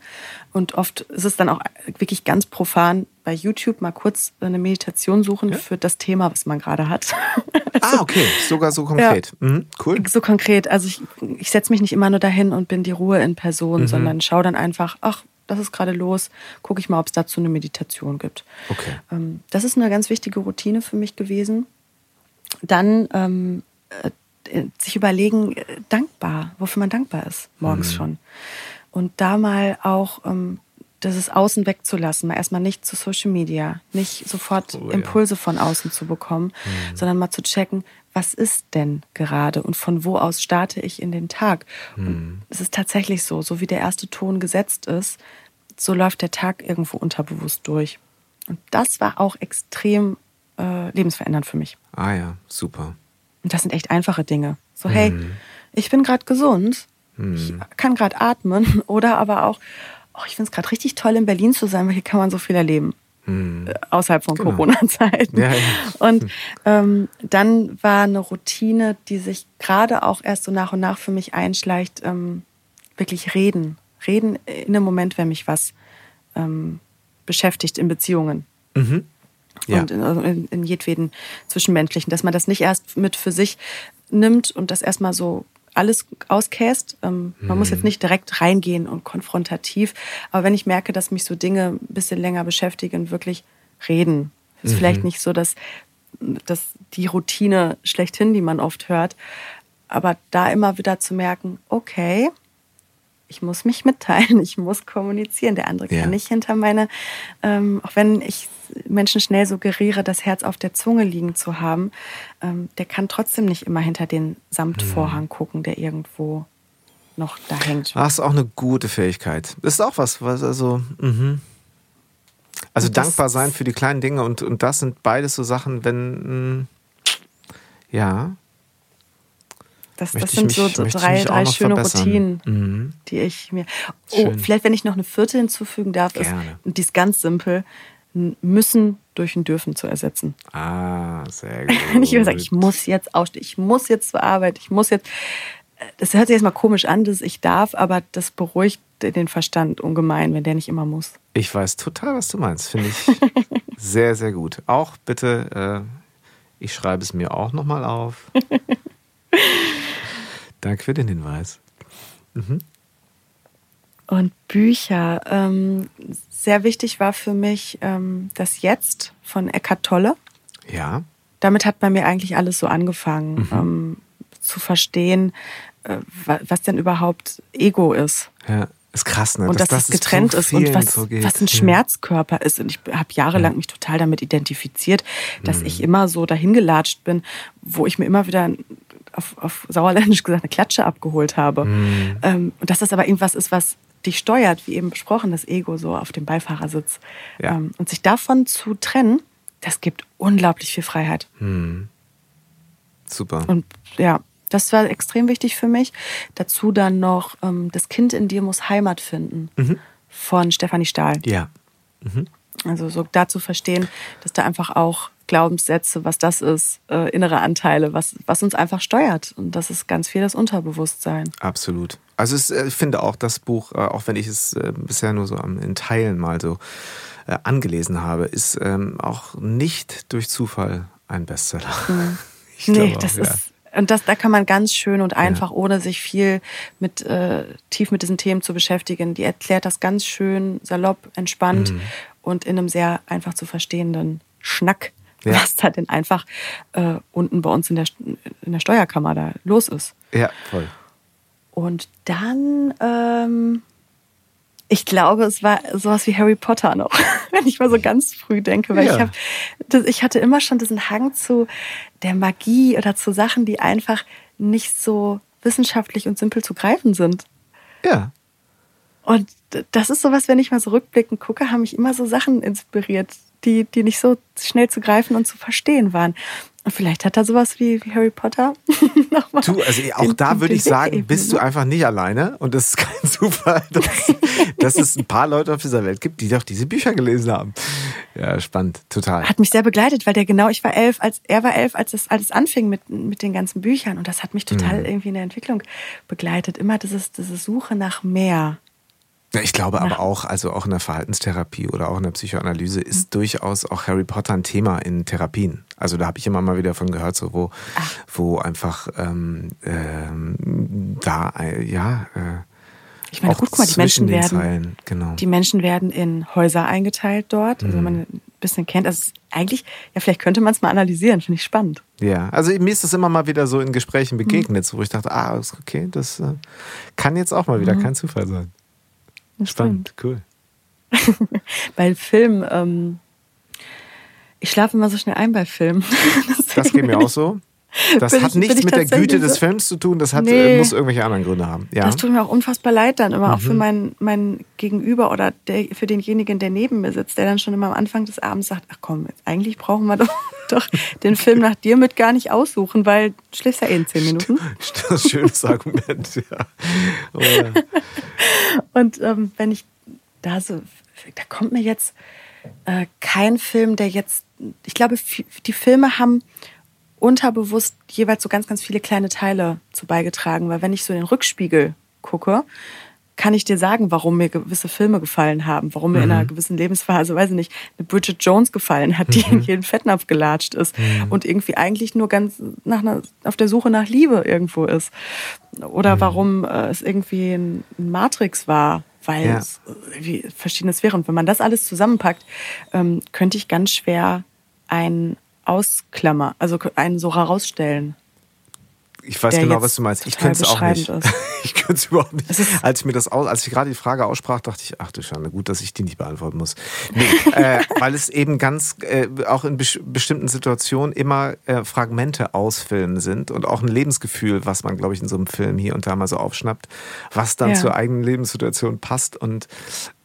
Und oft ist es dann auch wirklich ganz profan bei YouTube mal kurz eine Meditation suchen ja? für das Thema, was man gerade hat. ah, okay, sogar so konkret. Ja. Mhm, cool. So konkret. Also ich, ich setze mich nicht immer nur dahin und bin die Ruhe in Person, mhm. sondern schaue dann einfach, ach, das ist gerade los, gucke ich mal, ob es dazu eine Meditation gibt. Okay. Ähm, das ist eine ganz wichtige Routine für mich gewesen. Dann ähm, äh, äh, sich überlegen, äh, dankbar, wofür man dankbar ist, morgens mhm. schon. Und da mal auch ähm, das ist außen wegzulassen, mal erstmal nicht zu Social Media, nicht sofort oh, Impulse ja. von außen zu bekommen, mhm. sondern mal zu checken, was ist denn gerade und von wo aus starte ich in den Tag. Mhm. es ist tatsächlich so, so wie der erste Ton gesetzt ist, so läuft der Tag irgendwo unterbewusst durch. Und das war auch extrem äh, lebensverändernd für mich. Ah ja, super. Und das sind echt einfache Dinge. So, hey, mhm. ich bin gerade gesund, mhm. ich kann gerade atmen oder aber auch, oh, ich finde es gerade richtig toll, in Berlin zu sein, weil hier kann man so viel erleben. Mhm. Außerhalb von genau. Corona-Zeiten. Ja, ja. Und ähm, dann war eine Routine, die sich gerade auch erst so nach und nach für mich einschleicht, ähm, wirklich reden. Reden in einem Moment, wenn mich was ähm, beschäftigt in Beziehungen. Mhm ja. und in, also in, in jedweden Zwischenmenschlichen, dass man das nicht erst mit für sich nimmt und das erstmal so alles auskäst. Ähm, man mhm. muss jetzt mhm. nicht direkt reingehen und konfrontativ, aber wenn ich merke, dass mich so Dinge ein bisschen länger beschäftigen, wirklich reden. Ist mhm. vielleicht nicht so, dass, dass die Routine schlechthin, die man oft hört, aber da immer wieder zu merken, okay, ich muss mich mitteilen, ich muss kommunizieren. Der andere ja. kann nicht hinter meine, ähm, auch wenn ich Menschen schnell suggeriere, das Herz auf der Zunge liegen zu haben, ähm, der kann trotzdem nicht immer hinter den Samtvorhang mhm. gucken, der irgendwo noch da hängt. Das ist auch eine gute Fähigkeit. Das ist auch was, was also. Mh. Also dankbar sein für die kleinen Dinge und, und das sind beides so Sachen, wenn. Mh, ja, das, das sind mich, so drei, drei schöne Routinen, mhm. die ich mir. Oh, Schön. vielleicht, wenn ich noch eine vierte hinzufügen darf, Gerne. ist, und die ist ganz simpel, müssen durch ein Dürfen zu ersetzen. Ah, sehr gut. Wenn ich immer sage, ich muss jetzt aufstehen, ich muss jetzt zur Arbeit, ich muss jetzt. Das hört sich jetzt mal komisch an, dass ich darf, aber das beruhigt den Verstand ungemein, wenn der nicht immer muss. Ich weiß total, was du meinst. Finde ich sehr, sehr gut. Auch bitte, äh, ich schreibe es mir auch nochmal auf. Danke für den Hinweis. Mhm. Und Bücher. Ähm, sehr wichtig war für mich ähm, das Jetzt von Eckhart Tolle. Ja. Damit hat bei mir eigentlich alles so angefangen, mhm. ähm, zu verstehen, äh, was denn überhaupt Ego ist. Ja. Ist krass, ne? Und dass, dass das getrennt so ist und was, so was ein Schmerzkörper ist. Und ich habe jahrelang ja. mich total damit identifiziert, dass mhm. ich immer so dahingelatscht bin, wo ich mir immer wieder auf, auf Sauerländisch gesagt eine Klatsche abgeholt habe. Mhm. Ähm, und dass das aber irgendwas ist, was dich steuert, wie eben besprochen, das Ego so auf dem Beifahrersitz. Ja. Ähm, und sich davon zu trennen, das gibt unglaublich viel Freiheit. Mhm. Super. Und ja, das war extrem wichtig für mich. Dazu dann noch ähm, Das Kind in dir muss Heimat finden mhm. von Stefanie Stahl. Ja. Mhm. Also so da zu verstehen, dass da einfach auch Glaubenssätze, was das ist, äh, innere Anteile, was, was uns einfach steuert. Und das ist ganz viel das Unterbewusstsein. Absolut. Also es, äh, ich finde auch das Buch, äh, auch wenn ich es äh, bisher nur so in Teilen mal so äh, angelesen habe, ist ähm, auch nicht durch Zufall ein Bestseller. Mhm. Nee, das auch, ja. ist und das, da kann man ganz schön und einfach, ja. ohne sich viel mit äh, tief mit diesen Themen zu beschäftigen, die erklärt das ganz schön salopp, entspannt mhm. und in einem sehr einfach zu verstehenden Schnack, ja. was da denn einfach äh, unten bei uns in der, in der Steuerkammer da los ist. Ja, voll. Und dann ähm, ich glaube, es war sowas wie Harry Potter noch, wenn ich mal so ganz früh denke, weil ja. ich habe, ich hatte immer schon diesen Hang zu der Magie oder zu Sachen, die einfach nicht so wissenschaftlich und simpel zu greifen sind. Ja. Und das ist sowas, wenn ich mal so rückblickend gucke, haben mich immer so Sachen inspiriert, die, die nicht so schnell zu greifen und zu verstehen waren. Vielleicht hat er sowas wie, wie Harry Potter. du, also auch da würde ich sagen, bist du einfach nicht alleine. Und das ist kein Zufall, dass, dass, es ein paar Leute auf dieser Welt gibt, die doch diese Bücher gelesen haben. Ja, spannend, total. Hat mich sehr begleitet, weil der genau, ich war elf, als er war elf, als es alles anfing mit, mit den ganzen Büchern. Und das hat mich total mhm. irgendwie in der Entwicklung begleitet. Immer dieses, diese Suche nach mehr. Ich glaube aber auch, also auch in der Verhaltenstherapie oder auch in der Psychoanalyse ist mhm. durchaus auch Harry Potter ein Thema in Therapien. Also da habe ich immer mal wieder von gehört, so wo, wo einfach ähm, ähm, da äh, ja äh, ich meine, gut, guck mal, die Menschen werden, Zeilen, genau. die Menschen werden in Häuser eingeteilt dort. Also mhm. wenn man ein bisschen kennt, also eigentlich, ja, vielleicht könnte man es mal analysieren, finde ich spannend. Ja, also mir ist das immer mal wieder so in Gesprächen begegnet, mhm. wo ich dachte, ah, okay, das äh, kann jetzt auch mal wieder mhm. kein Zufall sein. Das Spannend, stimmt. cool. bei Film, ähm, ich schlafe immer so schnell ein bei Filmen. das geht mir auch so. Das bin hat ich, nichts mit der Güte des Films zu tun, das hat, nee. muss irgendwelche anderen Gründe haben. Ja. Das tut mir auch unfassbar leid dann immer, mhm. auch für mhm. mein, mein Gegenüber oder der, für denjenigen, der neben mir sitzt, der dann schon immer am Anfang des Abends sagt, ach komm, jetzt, eigentlich brauchen wir doch, doch den Film nach dir mit gar nicht aussuchen, weil du schläfst ja eh in zehn Minuten. Das ist ein schönes Argument, ja. Oh, ja. Und ähm, wenn ich da so, da kommt mir jetzt äh, kein Film, der jetzt, ich glaube, die Filme haben unterbewusst jeweils so ganz, ganz viele kleine Teile zu beigetragen, weil wenn ich so in den Rückspiegel gucke, kann ich dir sagen, warum mir gewisse Filme gefallen haben, warum mir mhm. in einer mhm. gewissen Lebensphase, weiß ich nicht, eine Bridget Jones gefallen hat, die mhm. in jeden Fettnapf gelatscht ist mhm. und irgendwie eigentlich nur ganz nach einer, auf der Suche nach Liebe irgendwo ist. Oder mhm. warum äh, es irgendwie ein Matrix war, weil ja. es verschiedenes wäre. Und wenn man das alles zusammenpackt, ähm, könnte ich ganz schwer ein Ausklammer, also einen so herausstellen. Ich weiß genau, was du meinst. Ich könnte es auch nicht. Ist. Ich könnte es überhaupt nicht. Als ich mir das aus, als ich gerade die Frage aussprach, dachte ich, ach du Schande, gut, dass ich die nicht beantworten muss. Nee, äh, weil es eben ganz, äh, auch in be bestimmten Situationen immer äh, Fragmente aus Filmen sind und auch ein Lebensgefühl, was man, glaube ich, in so einem Film hier und da mal so aufschnappt, was dann ja. zur eigenen Lebenssituation passt und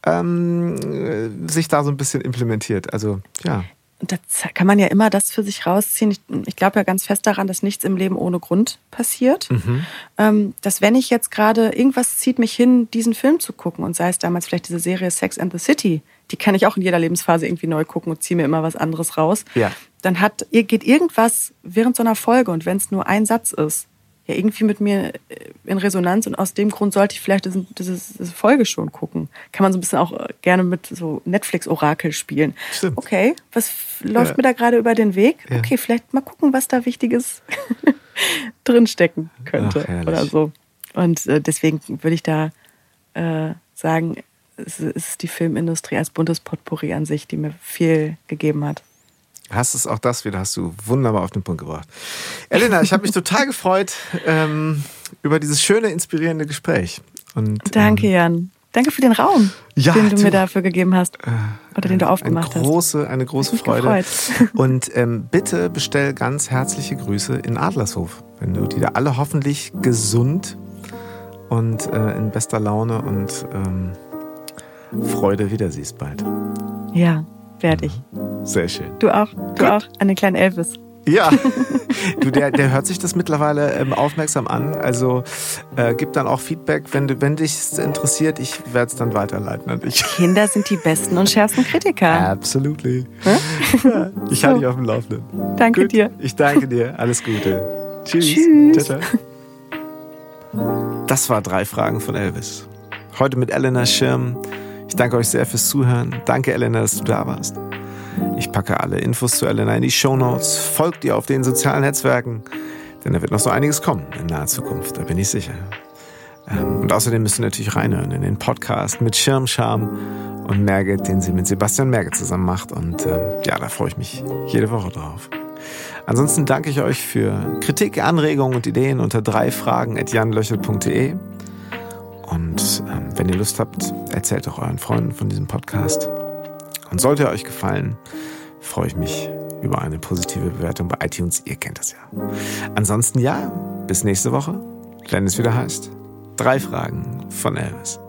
ähm, sich da so ein bisschen implementiert. Also, ja da kann man ja immer das für sich rausziehen. Ich, ich glaube ja ganz fest daran, dass nichts im Leben ohne Grund passiert. Mhm. Ähm, dass wenn ich jetzt gerade irgendwas zieht mich hin, diesen Film zu gucken und sei es damals vielleicht diese Serie Sex and the City, die kann ich auch in jeder Lebensphase irgendwie neu gucken und ziehe mir immer was anderes raus. Ja. Dann hat, geht irgendwas während so einer Folge und wenn es nur ein Satz ist, ja irgendwie mit mir äh, in Resonanz und aus dem Grund sollte ich vielleicht diese, Folge schon gucken. Kann man so ein bisschen auch äh, gerne mit so Netflix-Orakel spielen. Stimmt. Okay, was läuft ja. mir da gerade über den Weg? Ja. Okay, vielleicht mal gucken, was da Wichtiges drinstecken könnte Ach, oder so. Und äh, deswegen würde ich da äh, sagen, es ist die Filmindustrie als buntes Potpourri an sich, die mir viel gegeben hat. Hast es auch das wieder, hast du wunderbar auf den Punkt gebracht. Elena, ich habe mich total gefreut ähm, über dieses schöne, inspirierende Gespräch. Und, Danke, ähm, Jan. Danke für den Raum, ja, den du, du, mir dafür gegeben hast. Äh, oder den du aufgemacht eine große, hast. Eine große Freude. Und ähm, bitte bestell ganz herzliche Grüße in Adlershof, wenn du die da alle hoffentlich gesund und äh, in bester Laune und ähm, Freude wieder siehst bald. Ja, werde ich. Sehr schön. Du auch? Du Gut. auch? Eine kleine Elvis. Ja, du, der, der hört sich das mittlerweile ähm, aufmerksam an. Also äh, gib dann auch Feedback, wenn, du, wenn dich interessiert. Ich werde es dann weiterleiten an dich. Kinder sind die besten und schärfsten Kritiker. Absolutely. Ja, ich halte dich auf dem Laufenden. Danke Gut, dir. Ich danke dir. Alles Gute. Tschüss. Tschüss. Ciao, ciao. Das war drei Fragen von Elvis. Heute mit Elena Schirm. Ich danke euch sehr fürs Zuhören. Danke, Elena, dass du da warst. Ich packe alle Infos zu Elena in die Show Notes. Folgt ihr auf den sozialen Netzwerken, denn da wird noch so einiges kommen in naher Zukunft, da bin ich sicher. Ähm, und außerdem müsst ihr natürlich reinhören in den Podcast mit Schirmscham und Merget, den sie mit Sebastian Merget zusammen macht. Und äh, ja, da freue ich mich jede Woche drauf. Ansonsten danke ich euch für Kritik, Anregungen und Ideen unter drei. Und ähm, wenn ihr Lust habt, erzählt auch euren Freunden von diesem Podcast. Und sollte er euch gefallen, freue ich mich über eine positive Bewertung bei iTunes. Ihr kennt das ja. Ansonsten ja, bis nächste Woche, wenn es wieder heißt, drei Fragen von Elvis.